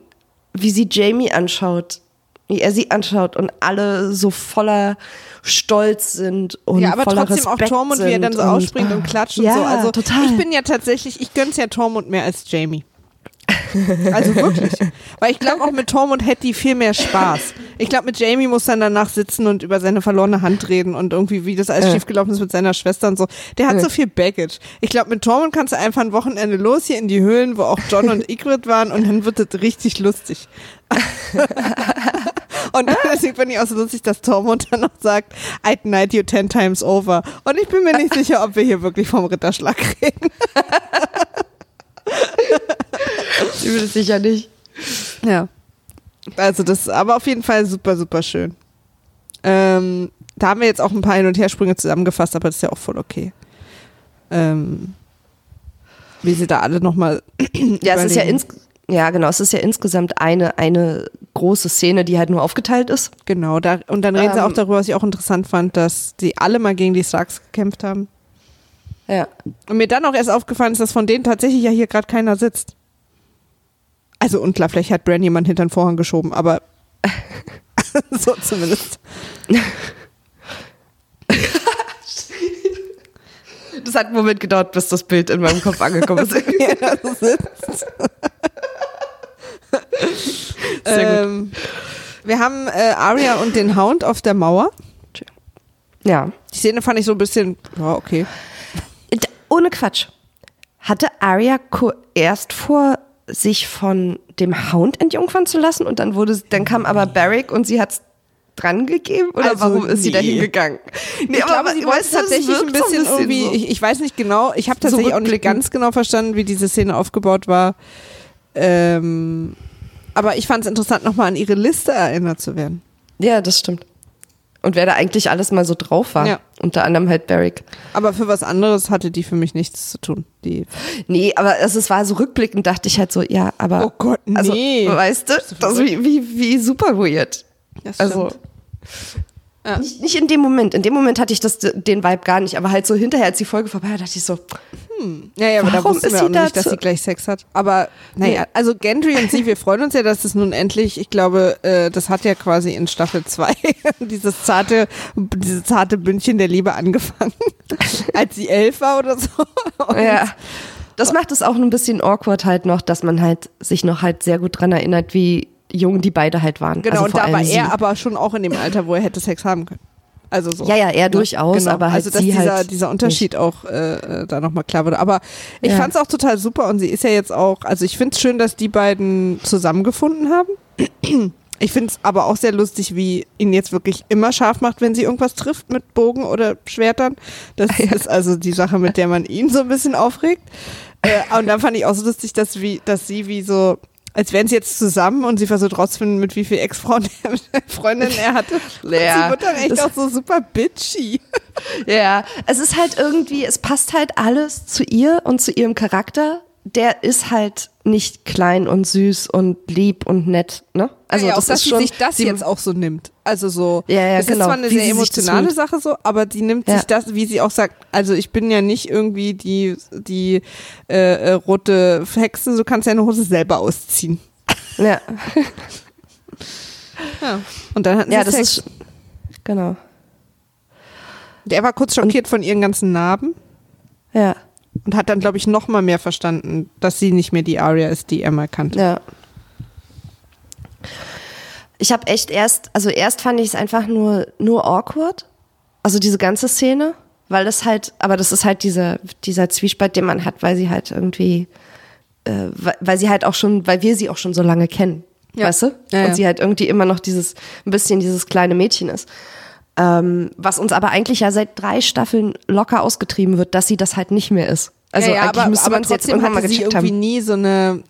wie sie Jamie anschaut, wie er sie anschaut und alle so voller Stolz sind und ja, aber voller trotzdem Respekt auch Tormund, wie er dann so ausspringt und klatscht und ja, so. Also total. ich bin ja tatsächlich, ich gönn's ja Tormund mehr als Jamie. Also wirklich. Weil ich glaube, auch mit Tormund hätte die viel mehr Spaß. Ich glaube, mit Jamie muss dann danach sitzen und über seine verlorene Hand reden und irgendwie, wie das alles Äh. schiefgelaufen ist mit seiner Schwester und so. Der hat Äh. so viel Baggage. Ich glaube, mit Tormund kannst du einfach ein Wochenende los hier in die Höhlen, wo auch John und Ygritte waren und dann wird es richtig lustig. Und deswegen finde ich auch so lustig, dass Tormund dann noch sagt, I'd knight you ten times over. Und ich bin mir nicht sicher, ob wir hier wirklich vom Ritterschlag reden. Ich will es sicher nicht. Ja. Also das ist aber auf jeden Fall super, super schön. Ähm, da haben wir jetzt auch ein paar Hin- und Hersprünge zusammengefasst, aber das ist ja auch voll okay. Ähm, wie sie da alle nochmal. Ja, es ist ja ins ja, genau, es ist ja insgesamt eine, eine große Szene, die halt nur aufgeteilt ist. Genau, da, und dann reden sie Ähm. auch darüber, was ich auch interessant fand, dass die alle mal gegen die Starks gekämpft haben. Ja. Und mir dann auch erst aufgefallen ist, dass von denen tatsächlich ja hier gerade keiner sitzt. Also unklar, vielleicht hat Bran jemand hinter den Vorhang geschoben, aber so zumindest. Das hat einen Moment gedauert, bis das Bild in meinem Kopf angekommen ist. Sehr gut. ähm, wir haben äh, Arya und den Hound auf der Mauer. Ja. Die Szene fand ich so ein bisschen, ja, okay. D- Ohne Quatsch. Hatte Arya ko- erst vor, sich von dem Hound entjungfern zu lassen und dann wurde, dann kam aber Barrick und sie hat's dran gegeben oder Also, warum ist sie nee. dahin gegangen? Nee, ich glaube, sie wollte tatsächlich ein bisschen irgendwie, ich, ich weiß nicht genau, ich habe So tatsächlich auch nicht ganz genau verstanden, wie diese Szene aufgebaut war. Ähm, aber ich fand es interessant, nochmal an ihre Liste erinnert zu werden. ja, das stimmt. Und wer da eigentlich alles mal so drauf war. Ja. Unter anderem halt Barrick. Aber für was anderes hatte die für mich nichts zu tun. Die Nee, aber es, es war so rückblickend, dachte ich halt so, ja, aber. Oh Gott, Also, nee. weißt du, das wie, wie, wie super weird. Das Also. Ja. Nicht, nicht in dem Moment. In dem Moment hatte ich das, den Vibe gar nicht. Aber halt so hinterher, als die Folge vorbei war, dachte ich so, Ja, ja, aber da Warum wussten ist wir sie auch nicht, dass sie gleich Sex hat. Aber naja, also Gendry und sie, wir freuen uns ja, dass es nun endlich, ich glaube, äh, das hat ja quasi in Staffel 2 dieses zarte, dieses zarte Bündchen der Liebe angefangen, als sie elf war oder so. Und ja. Das macht es auch ein bisschen awkward halt noch, dass man halt sich noch halt sehr gut dran erinnert, wie jung die beide halt waren. Genau, also und da war er aber schon auch in dem Alter, wo er hätte Sex haben können. Also so. Ja, ja, er durchaus, Genau. aber halt also dass sie dieser, halt dieser Unterschied auch äh, äh, da nochmal klar wurde. Aber ich Ja. fand es auch total super und sie ist ja jetzt auch, also ich finde es schön, dass die beiden zusammengefunden haben. Ich finde es aber auch sehr lustig, wie ihn jetzt wirklich immer scharf macht, wenn sie irgendwas trifft mit Bogen oder Schwertern. Das ist also die Sache, mit der man ihn so ein bisschen aufregt. Äh, und dann fand ich auch so lustig, dass, wie, dass sie wie so, als wären sie jetzt zusammen und sie versucht rauszufinden, mit wie viel Ex-Frauen Freundinnen er hatte. Und Ja, sie wird dann echt das- auch so super bitchy. Ja, es ist halt irgendwie, es passt halt alles zu ihr und zu ihrem Charakter. Der ist halt nicht klein und süß und lieb und nett, ne? Also ja, auch, das dass ist sie schon, sich das sie- jetzt auch so nimmt. Also so, Ja, ja, es genau, ist zwar eine wie sehr sie emotionale. Sache so, aber die nimmt Ja. sich das, wie sie auch sagt, also ich bin ja nicht irgendwie die, die äh, äh, rote Hexe, du kannst deine Hose selber ausziehen. Ja, Ja. Und dann hatten ja sie das Sex. ist, genau, Der war kurz schockiert von ihren ganzen Narben ja, und hat dann, glaube ich, noch mal mehr verstanden, dass sie nicht mehr die Aria ist, die er mal kannte. ja. Ich habe echt erst, also erst fand ich es einfach nur, nur awkward. Also diese ganze Szene, weil das halt, aber das ist halt dieser, dieser Zwiespalt, den man hat, weil sie halt irgendwie, äh, weil, sie halt auch schon, weil wir sie auch schon so lange kennen. Ja. Weißt du? Ja, Und ja. sie halt irgendwie immer noch dieses, ein bisschen dieses kleine Mädchen ist. Ähm, was uns aber eigentlich ja seit drei Staffeln locker ausgetrieben wird, dass sie das halt nicht mehr ist. Also ja, ja, eigentlich aber, müsste man es jetzt trotzdem irgendwann mal gecheckt irgendwie haben. nie so eine.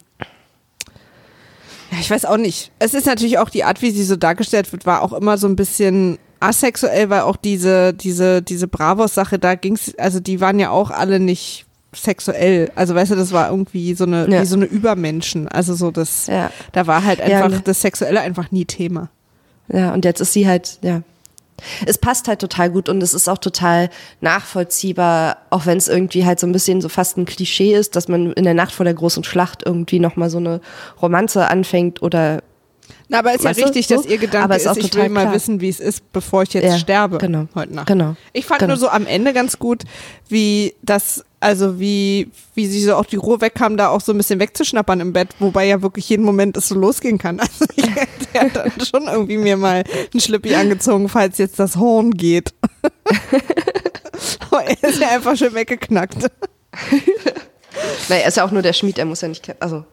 Ja, ich weiß auch nicht. Es ist natürlich auch die Art, wie sie so dargestellt wird, war auch immer so ein bisschen asexuell, weil auch diese, diese, diese Bravos-Sache, da ging's, also die waren ja auch alle nicht sexuell. Also weißt du, das war irgendwie so eine, Ja. wie so eine Übermenschen. Also so das, Ja. da war halt Ja, einfach ne. das Sexuelle einfach nie Thema. Ja, und jetzt ist sie halt, ja. Es passt halt total gut und es ist auch total nachvollziehbar, auch wenn es irgendwie halt so ein bisschen so fast ein Klischee ist, dass man in der Nacht vor der großen Schlacht irgendwie nochmal so eine Romanze anfängt oder Na, aber ist Weißt ja richtig, so? dass ihr Gedanke Aber ist ist, ich will mal klar. wissen, wie es ist, bevor ich jetzt Ja, sterbe genau. heute Nacht. Genau. Ich fand Genau. nur so am Ende ganz gut, wie das, also wie, wie sie so auch die Ruhe wegkam, da auch so ein bisschen wegzuschnappern im Bett, wobei ja wirklich jeden Moment es so losgehen kann. Also ich hätte dann schon irgendwie mir mal einen Schlippi angezogen, falls jetzt das Horn geht. Aber er ist ja einfach schön weggeknackt. Naja, er ist ja auch nur der Schmied, er muss ja nicht. Also,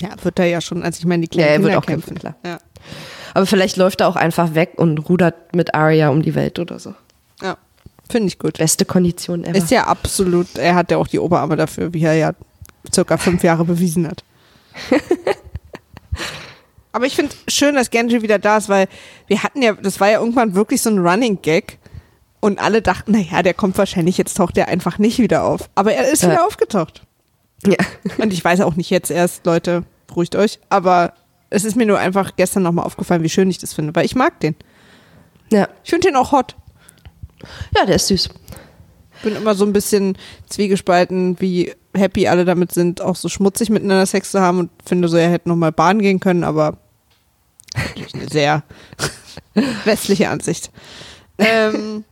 Ja, wird er ja schon, als ich meine, die Ja, kleinen er Kinder wird auch kämpfen. kämpfen, Ja. aber vielleicht läuft er auch einfach weg und rudert mit Arya um die Welt oder so. ja, finde ich gut. Beste Kondition ever. Ist ja absolut, er hat ja auch die Oberarme dafür, wie er ja circa fünf Jahre bewiesen hat. Aber ich finde schön, dass Genji wieder da ist, weil wir hatten ja, das war ja irgendwann wirklich so ein Running Gag und alle dachten, naja, der kommt wahrscheinlich, jetzt taucht der einfach nicht wieder auf. Aber er ist Ja. wieder aufgetaucht. Ja. Und ich weiß auch nicht jetzt erst, Leute, beruhigt euch, aber es ist mir nur einfach gestern nochmal aufgefallen, wie schön ich das finde, weil ich mag den. ja. Ich finde den auch hot. Ja, der ist süß. bin immer so ein bisschen zwiegespalten, wie happy alle damit sind, auch so schmutzig miteinander Sex zu haben und finde so, er hätte noch mal Bahn gehen können, aber natürlich eine sehr westliche Ansicht. Ähm,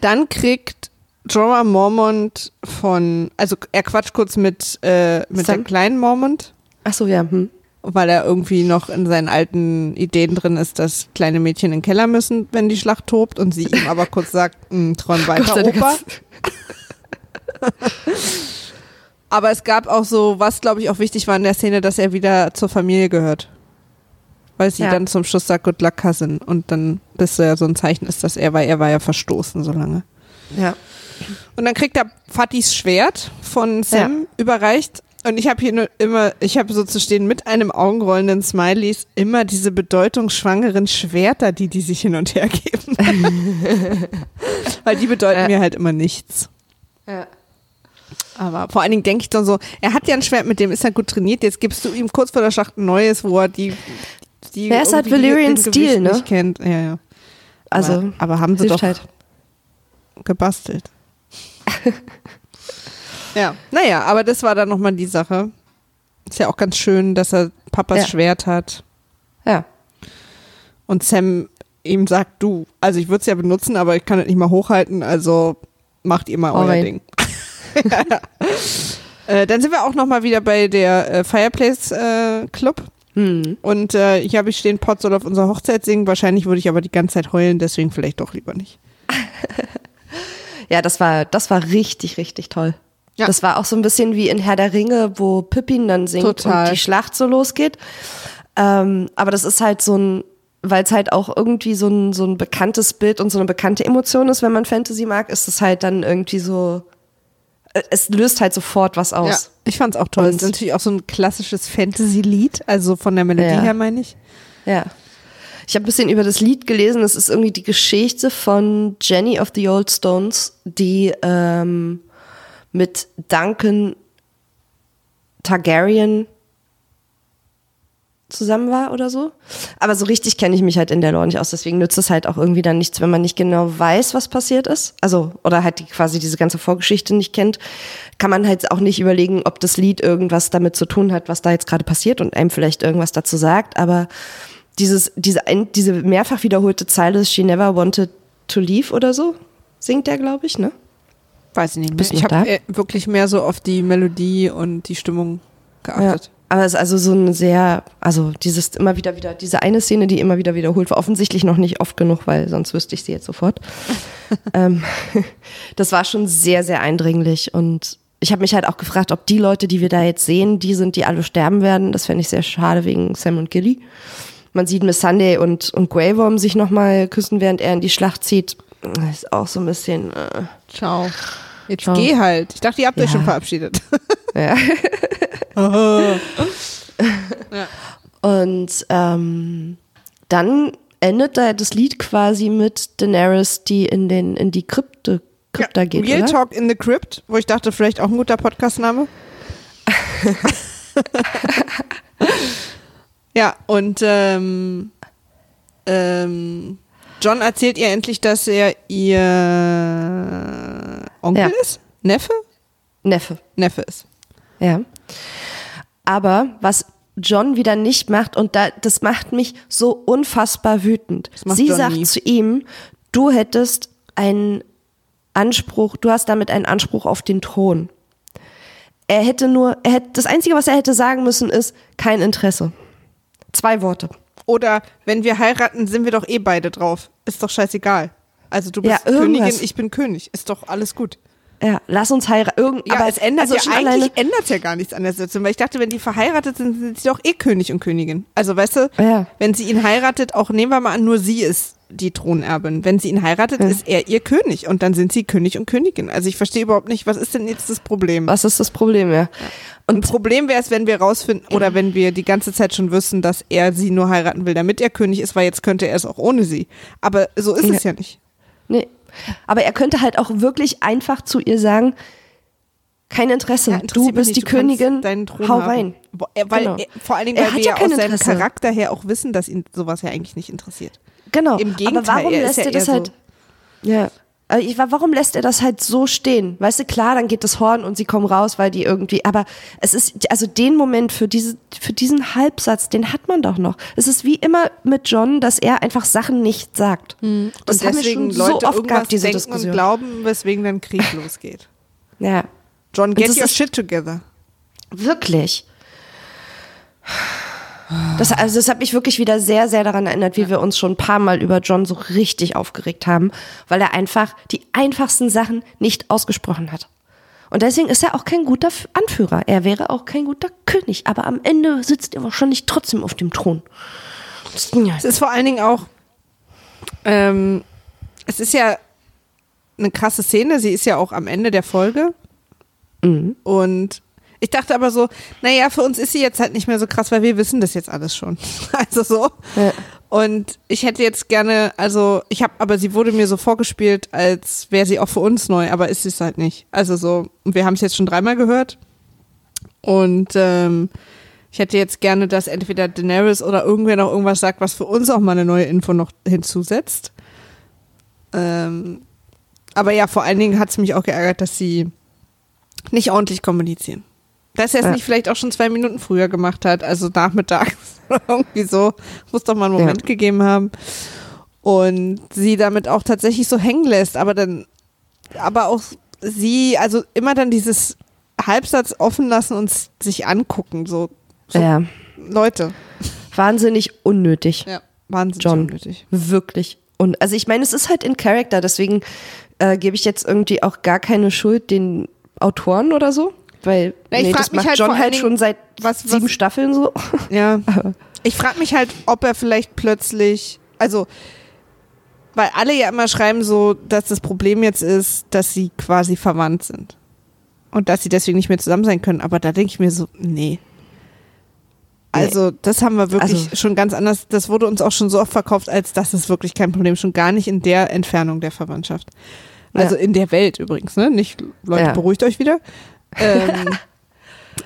dann kriegt Jorah Mormont von, also er quatscht kurz mit, äh, mit der kleinen Mormont, Ach so, ja. Hm. weil er irgendwie noch in seinen alten Ideen drin ist, dass kleine Mädchen in den Keller müssen, wenn die Schlacht tobt und sie ihm aber kurz sagt, "Mm, träum weiter, Gott Opa. Aber es gab auch so, was glaube ich auch wichtig war in der Szene, dass er wieder zur Familie gehört. Weil sie Ja. dann zum Schluss sagt, Good luck, Cousin. Und dann das ja so ein Zeichen ist, dass er, weil er war ja verstoßen so lange. Ja. Und dann kriegt er Fatis Schwert von Sam überreicht. Und ich habe hier nur immer, ich habe so zu stehen mit einem augenrollenden Smileys immer diese bedeutungsschwangeren Schwerter, die die sich hin und her geben. Weil die bedeuten Ja. mir halt immer nichts. ja. Aber vor allen Dingen denke ich dann so, er hat ja ein Schwert, mit dem ist er gut trainiert. Jetzt gibst du ihm kurz vor der Schlacht ein neues, wo er die. die Ja, ist halt Valyrian Gewicht ne? Nicht kennt. Ja, ja. Also, aber, aber haben sie doch halt. gebastelt. ja, naja, aber das war dann nochmal die Sache. Ist ja auch ganz schön, dass er Papas Ja. Schwert hat Ja. und Sam ihm sagt, du, also ich würde es ja benutzen, aber ich kann es nicht mal hochhalten, also macht ihr mal euer Alright. Ding. äh, dann sind wir auch nochmal wieder bei der äh, Fireplace äh, Club Hm. und äh, hier habe ich stehen, Pot soll auf unserer Hochzeit singen, wahrscheinlich würde ich aber die ganze Zeit heulen, deswegen vielleicht doch lieber nicht. Ja, das war, das war richtig, richtig toll. Ja. Das war auch so ein bisschen wie in Herr der Ringe, wo Pippin dann singt Total. und die Schlacht so losgeht. Ähm, aber das ist halt so ein, weil es halt auch irgendwie so ein, so ein bekanntes Bild und so eine bekannte Emotion ist, wenn man Fantasy mag, ist es halt dann irgendwie so, äh, es löst halt sofort was Ja, aus. ich fand's auch toll. Und- Es ist natürlich auch so ein klassisches Fantasy-Lied, also von der Melodie Ja. her meine ich. Ja. Ich habe ein bisschen über das Lied gelesen. Es ist irgendwie die Geschichte von Jenny of the Old Stones, die ähm, mit Duncan Targaryen zusammen war oder so. Aber so richtig kenne ich mich halt in der Lore nicht aus. Deswegen nützt es halt auch irgendwie dann nichts, wenn man nicht genau weiß, was passiert ist. Also, oder halt die, quasi diese ganze Vorgeschichte nicht kennt, kann man halt auch nicht überlegen, ob das Lied irgendwas damit zu tun hat, was da jetzt gerade passiert und einem vielleicht irgendwas dazu sagt. Aber dieses, diese, ein- diese mehrfach wiederholte Zeile, She never wanted to leave oder so, singt der, glaube ich, ne? Weiß ich nicht mehr. Bist Ich habe äh, wirklich mehr so auf die Melodie und die Stimmung geachtet. Aber es ist also so eine sehr, also dieses immer wieder wieder, diese eine Szene, die immer wieder wiederholt war, offensichtlich noch nicht oft genug, weil sonst wüsste ich sie jetzt sofort. ähm, das war schon sehr, sehr eindringlich und ich habe mich halt auch gefragt, ob die Leute, die wir da jetzt sehen, die sind, die alle sterben werden. Das fände ich sehr schade wegen Sam und Gilly. Man sieht Miss Sunday und, und Grey Worm sich nochmal küssen, während er in die Schlacht zieht. Das ist auch so ein bisschen, äh, Ciao. Jetzt Ciao. geh halt. Ich dachte, ihr habt euch Ja. schon verabschiedet. ja. Ja. Und ähm, dann endet da das Lied quasi mit Daenerys, die in den in die Krypte Krypta Ja, geht, Real oder? Talk in the Crypt, wo ich dachte, vielleicht auch ein guter Podcastname. Ja, und ähm, ähm, John erzählt ihr endlich, dass er ihr Onkel Ja. ist? Neffe? Neffe. Neffe ist. Ja. Aber was John wieder nicht macht und da, das macht mich so unfassbar wütend. Sie John sagt nie. zu ihm, du hättest einen Anspruch, du hast damit einen Anspruch auf den Thron. Er hätte nur, er hätte, das Einzige, was er hätte sagen müssen, ist kein Interesse. Zwei Worte. Oder wenn wir heiraten, sind wir doch eh beide drauf. Ist doch scheißegal. Also du bist ja, Königin, ich bin König. Ist doch alles gut. Ja, lass uns heiraten. Ja, aber es ändert also ja eigentlich ändert ja gar nichts an der Situation, weil ich dachte, wenn die verheiratet sind, sind sie doch eh König und Königin. Also weißt du, ja. wenn sie ihn heiratet, auch nehmen wir mal an, nur sie ist die Thronerbin. Wenn sie ihn heiratet, ja. ist er ihr König und dann sind sie König und Königin. Also ich verstehe überhaupt nicht, was ist denn jetzt das Problem? Was ist das Problem, ja? Und Ein Problem wäre es, wenn wir rausfinden oder wenn wir die ganze Zeit schon wissen, dass er sie nur heiraten will, damit er König ist, weil jetzt könnte er es auch ohne sie. Aber so ist ja. es ja nicht. Nee, aber er könnte halt auch wirklich einfach zu ihr sagen, kein Interesse, ja, du bist nicht, die du Königin, hau rein. Weil, genau. er, vor allen Dingen, weil wir ja, ja aus seinem Charakter her auch wissen, dass ihn sowas ja eigentlich nicht interessiert. Genau. Im Gegenteil, aber warum lässt er, er das halt, so ja, ich war, warum lässt er das halt so stehen? Weißt du, klar, dann geht das Horn und sie kommen raus, weil die irgendwie, aber es ist, also den Moment für diese, für diesen Halbsatz, den hat man doch noch. Es ist wie immer mit John, dass er einfach Sachen nicht sagt. Hm. Das und haben wir schon Leute so oft gehabt, diese Diskussion. und glauben, weswegen dann Krieg losgeht. Ja. John, get your shit together. Wirklich. Das, also das hat mich wirklich wieder sehr, sehr daran erinnert, wie wir uns schon ein paar Mal über John so richtig aufgeregt haben, weil er einfach die einfachsten Sachen nicht ausgesprochen hat. Und deswegen ist er auch kein guter Anführer. Er wäre auch kein guter König. Aber am Ende sitzt er wahrscheinlich trotzdem auf dem Thron. Es ist vor allen Dingen auch, ähm, es ist ja eine krasse Szene. Sie ist ja auch am Ende der Folge. Mhm. Und ich dachte aber so, naja, für uns ist sie jetzt halt nicht mehr so krass, weil wir wissen das jetzt alles schon. Also so. Ja. Und ich hätte jetzt gerne, also ich habe, aber sie wurde mir so vorgespielt, als wäre sie auch für uns neu, aber ist sie es halt nicht. Also so, und wir haben es jetzt schon dreimal gehört. Und ähm, ich hätte jetzt gerne, dass entweder Daenerys oder irgendwer noch irgendwas sagt, was für uns auch mal eine neue Info noch hinzusetzt. Ähm, aber ja, vor allen Dingen hat es mich auch geärgert, dass sie nicht ordentlich kommunizieren. Dass er es ja. nicht vielleicht auch schon zwei Minuten früher gemacht hat, also nachmittags oder irgendwie so. Muss doch mal einen Moment ja. gegeben haben. Und sie damit auch tatsächlich so hängen lässt, aber dann, aber auch sie, also immer dann dieses Halbsatz offen lassen und sich angucken, so. so ja. Leute. Wahnsinnig unnötig. Ja, wahnsinnig John. unnötig. Wirklich. Und also ich meine, es ist halt in Character, deswegen äh, gebe ich jetzt irgendwie auch gar keine Schuld den Autoren oder so. Weil ja, nee, das macht halt John halt schon seit was, sieben was, Staffeln so. Ja. ich frage mich halt, ob er vielleicht plötzlich, also weil alle ja immer schreiben so, dass das Problem jetzt ist, dass sie quasi verwandt sind. Und dass sie deswegen nicht mehr zusammen sein können. Aber da denke ich mir so, nee. Also, das haben wir wirklich also, schon ganz anders. Das wurde uns auch schon so oft verkauft, als das ist wirklich kein Problem. Schon gar nicht in der Entfernung der Verwandtschaft. Also ja. in der Welt übrigens, ne? Nicht, Leute, ja. beruhigt euch wieder. Ähm,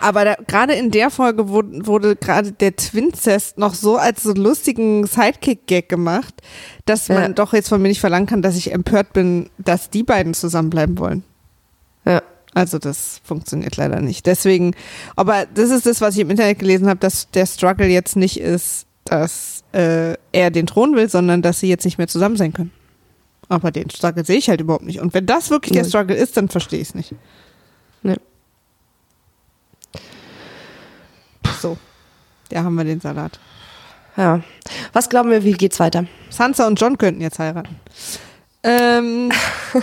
aber gerade in der Folge wurde, wurde gerade der Twincest noch so als so lustigen Sidekick-Gag gemacht, dass man doch jetzt von mir nicht verlangen kann, dass ich empört bin, dass die beiden zusammenbleiben wollen. Ja. Also das funktioniert leider nicht. Deswegen, aber das ist das, was ich im Internet gelesen habe, dass der Struggle jetzt nicht ist, dass äh, er den Thron will, sondern dass sie jetzt nicht mehr zusammen sein können. Aber den Struggle sehe ich halt überhaupt nicht. Und wenn das wirklich der Struggle ist, dann verstehe ich es nicht. Nee. So, da haben wir den Salat. Ja. Was glauben wir, wie geht's weiter? Sansa und John könnten jetzt heiraten. Ähm,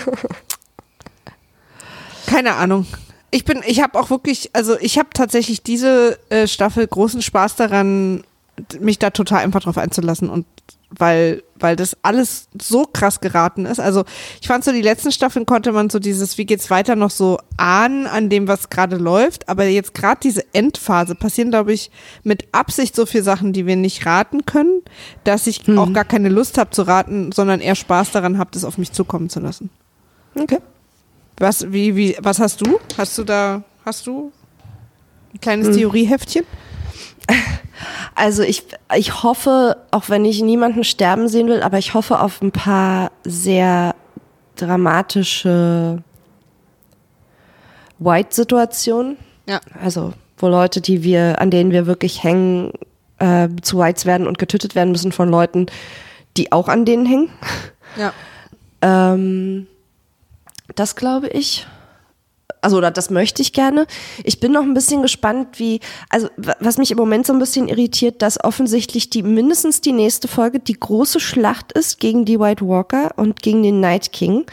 keine Ahnung. Ich bin, ich habe auch wirklich, also ich habe tatsächlich diese äh, Staffel großen Spaß daran, mich da total einfach drauf einzulassen und weil, weil das alles so krass geraten ist. Also ich fand so, die letzten Staffeln konnte man so dieses, wie geht's weiter, noch so ahnen an dem, was gerade läuft. Aber jetzt gerade diese Endphase passieren, glaube ich, mit Absicht so viele Sachen, die wir nicht raten können, dass ich mhm. auch gar keine Lust habe zu raten, sondern eher Spaß daran habe, das auf mich zukommen zu lassen. Okay. Was, wie, wie, was hast du? Hast du da, hast du ein kleines mhm. Theorieheftchen? Also ich, ich hoffe, auch wenn ich niemanden sterben sehen will, aber ich hoffe auf ein paar sehr dramatische White-Situationen. Ja. Also wo Leute, die wir, an denen wir wirklich hängen, äh, zu Whites werden und getötet werden müssen von Leuten, die auch an denen hängen. Ja. ähm, das glaube ich. Also, oder das möchte ich gerne. Ich bin noch ein bisschen gespannt, wie, also, was mich im Moment so ein bisschen irritiert, dass offensichtlich die, mindestens die nächste Folge die große Schlacht ist gegen die White Walker und gegen den Night King.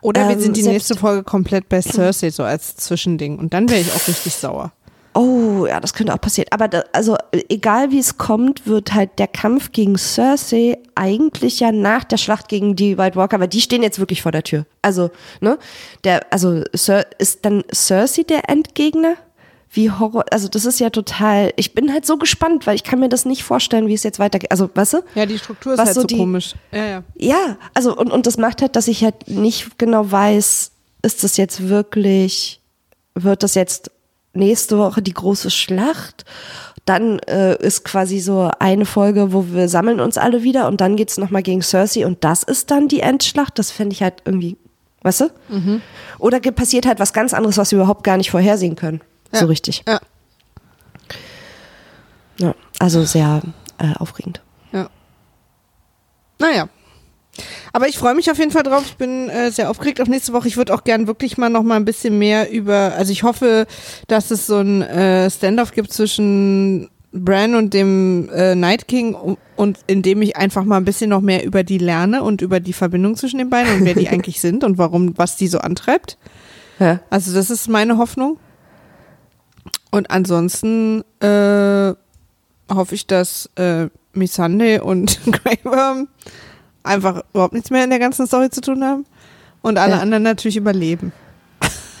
Oder wir ähm, sind die nächste Folge komplett bei Cersei, so als Zwischending. Und dann wäre ich auch richtig sauer. Oh, ja, das könnte auch passieren. Aber da, also egal wie es kommt, wird halt der Kampf gegen Cersei eigentlich ja nach der Schlacht gegen die White Walker, weil die stehen jetzt wirklich vor der Tür. Also, ne? Der, also Sir, ist dann Cersei der Endgegner? Wie Horror, also das ist ja total, ich bin halt so gespannt, weil ich kann mir das nicht vorstellen, wie es jetzt weitergeht. Also, weißt du? Ja, die Struktur ist halt so, so die, komisch. Ja, ja. Ja, also und, und das macht halt, dass ich halt nicht genau weiß, ist das jetzt wirklich, wird das jetzt nächste Woche die große Schlacht. Dann äh, ist quasi so eine Folge, wo wir sammeln uns alle wieder und dann geht's nochmal gegen Cersei und das ist dann die Endschlacht. Das fände ich halt irgendwie, weißt du? Mhm. Oder passiert halt was ganz anderes, was wir überhaupt gar nicht vorhersehen können. Ja. So richtig. Ja. Ja, also sehr äh, aufregend. Ja. Naja, aber ich freue mich auf jeden Fall drauf. Ich bin äh, sehr aufgeregt auf nächste Woche. Ich würde auch gern wirklich mal noch mal ein bisschen mehr über, also ich hoffe, dass es so ein äh, Standoff gibt zwischen Bran und dem äh, Night King und in dem ich einfach mal ein bisschen noch mehr über die lerne und über die Verbindung zwischen den beiden und wer die eigentlich sind und warum, was die so antreibt. Ja. Also das ist meine Hoffnung. Und ansonsten äh, hoffe ich, dass äh, Missande und Grey Worm einfach überhaupt nichts mehr in der ganzen Story zu tun haben und alle ja. anderen natürlich überleben.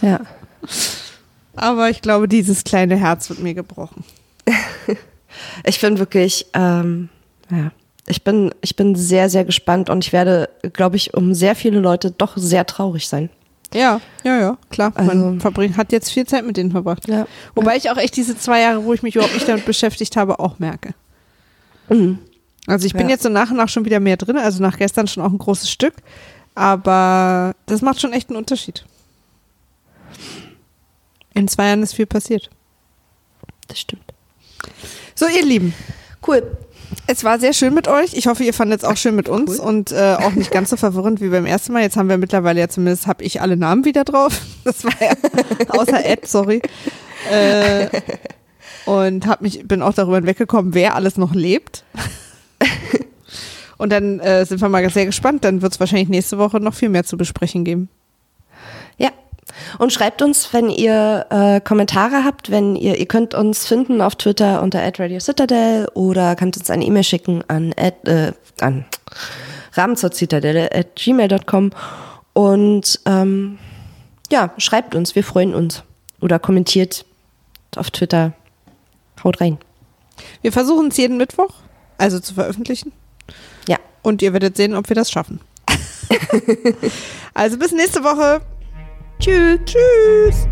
Ja. Aber ich glaube, dieses kleine Herz wird mir gebrochen. ich bin wirklich, ähm, ja, ich bin, ich bin sehr, sehr gespannt und ich werde, glaube ich, um sehr viele Leute doch sehr traurig sein. Ja, ja, ja, klar. Also, Man verbringt, hat jetzt viel Zeit mit denen verbracht. Ja, Wobei ja. ich auch echt diese zwei Jahre, wo ich mich überhaupt nicht damit beschäftigt habe, auch merke. Mhm. Also ich bin ja. jetzt so nach und nach schon wieder mehr drin, also nach gestern schon auch ein großes Stück. Aber das macht schon echt einen Unterschied. In zwei Jahren ist viel passiert. Das stimmt. So, ihr Lieben. Cool. Es war sehr schön mit euch. Ich hoffe, ihr fandet es auch schön mit uns cool. und äh, auch nicht ganz so verwirrend wie beim ersten Mal. Jetzt haben wir mittlerweile ja zumindest, habe ich alle Namen wieder drauf. Das war ja, außer Ed, sorry. Äh, und hab mich, bin auch darüber hinweggekommen, wer alles noch lebt. Und dann äh, sind wir mal sehr gespannt. Dann wird es wahrscheinlich nächste Woche noch viel mehr zu besprechen geben. Ja. Und schreibt uns, wenn ihr äh, Kommentare habt, wenn ihr, ihr könnt uns finden auf Twitter unter @radio_citadel oder könnt uns eine E-Mail schicken an at, äh, an at gmail.com und ähm, ja, schreibt uns, wir freuen uns oder kommentiert auf Twitter. Haut rein. Wir versuchen es jeden Mittwoch also zu veröffentlichen. Und ihr werdet sehen, ob wir das schaffen. also bis nächste Woche. Tschüss. Tschüss.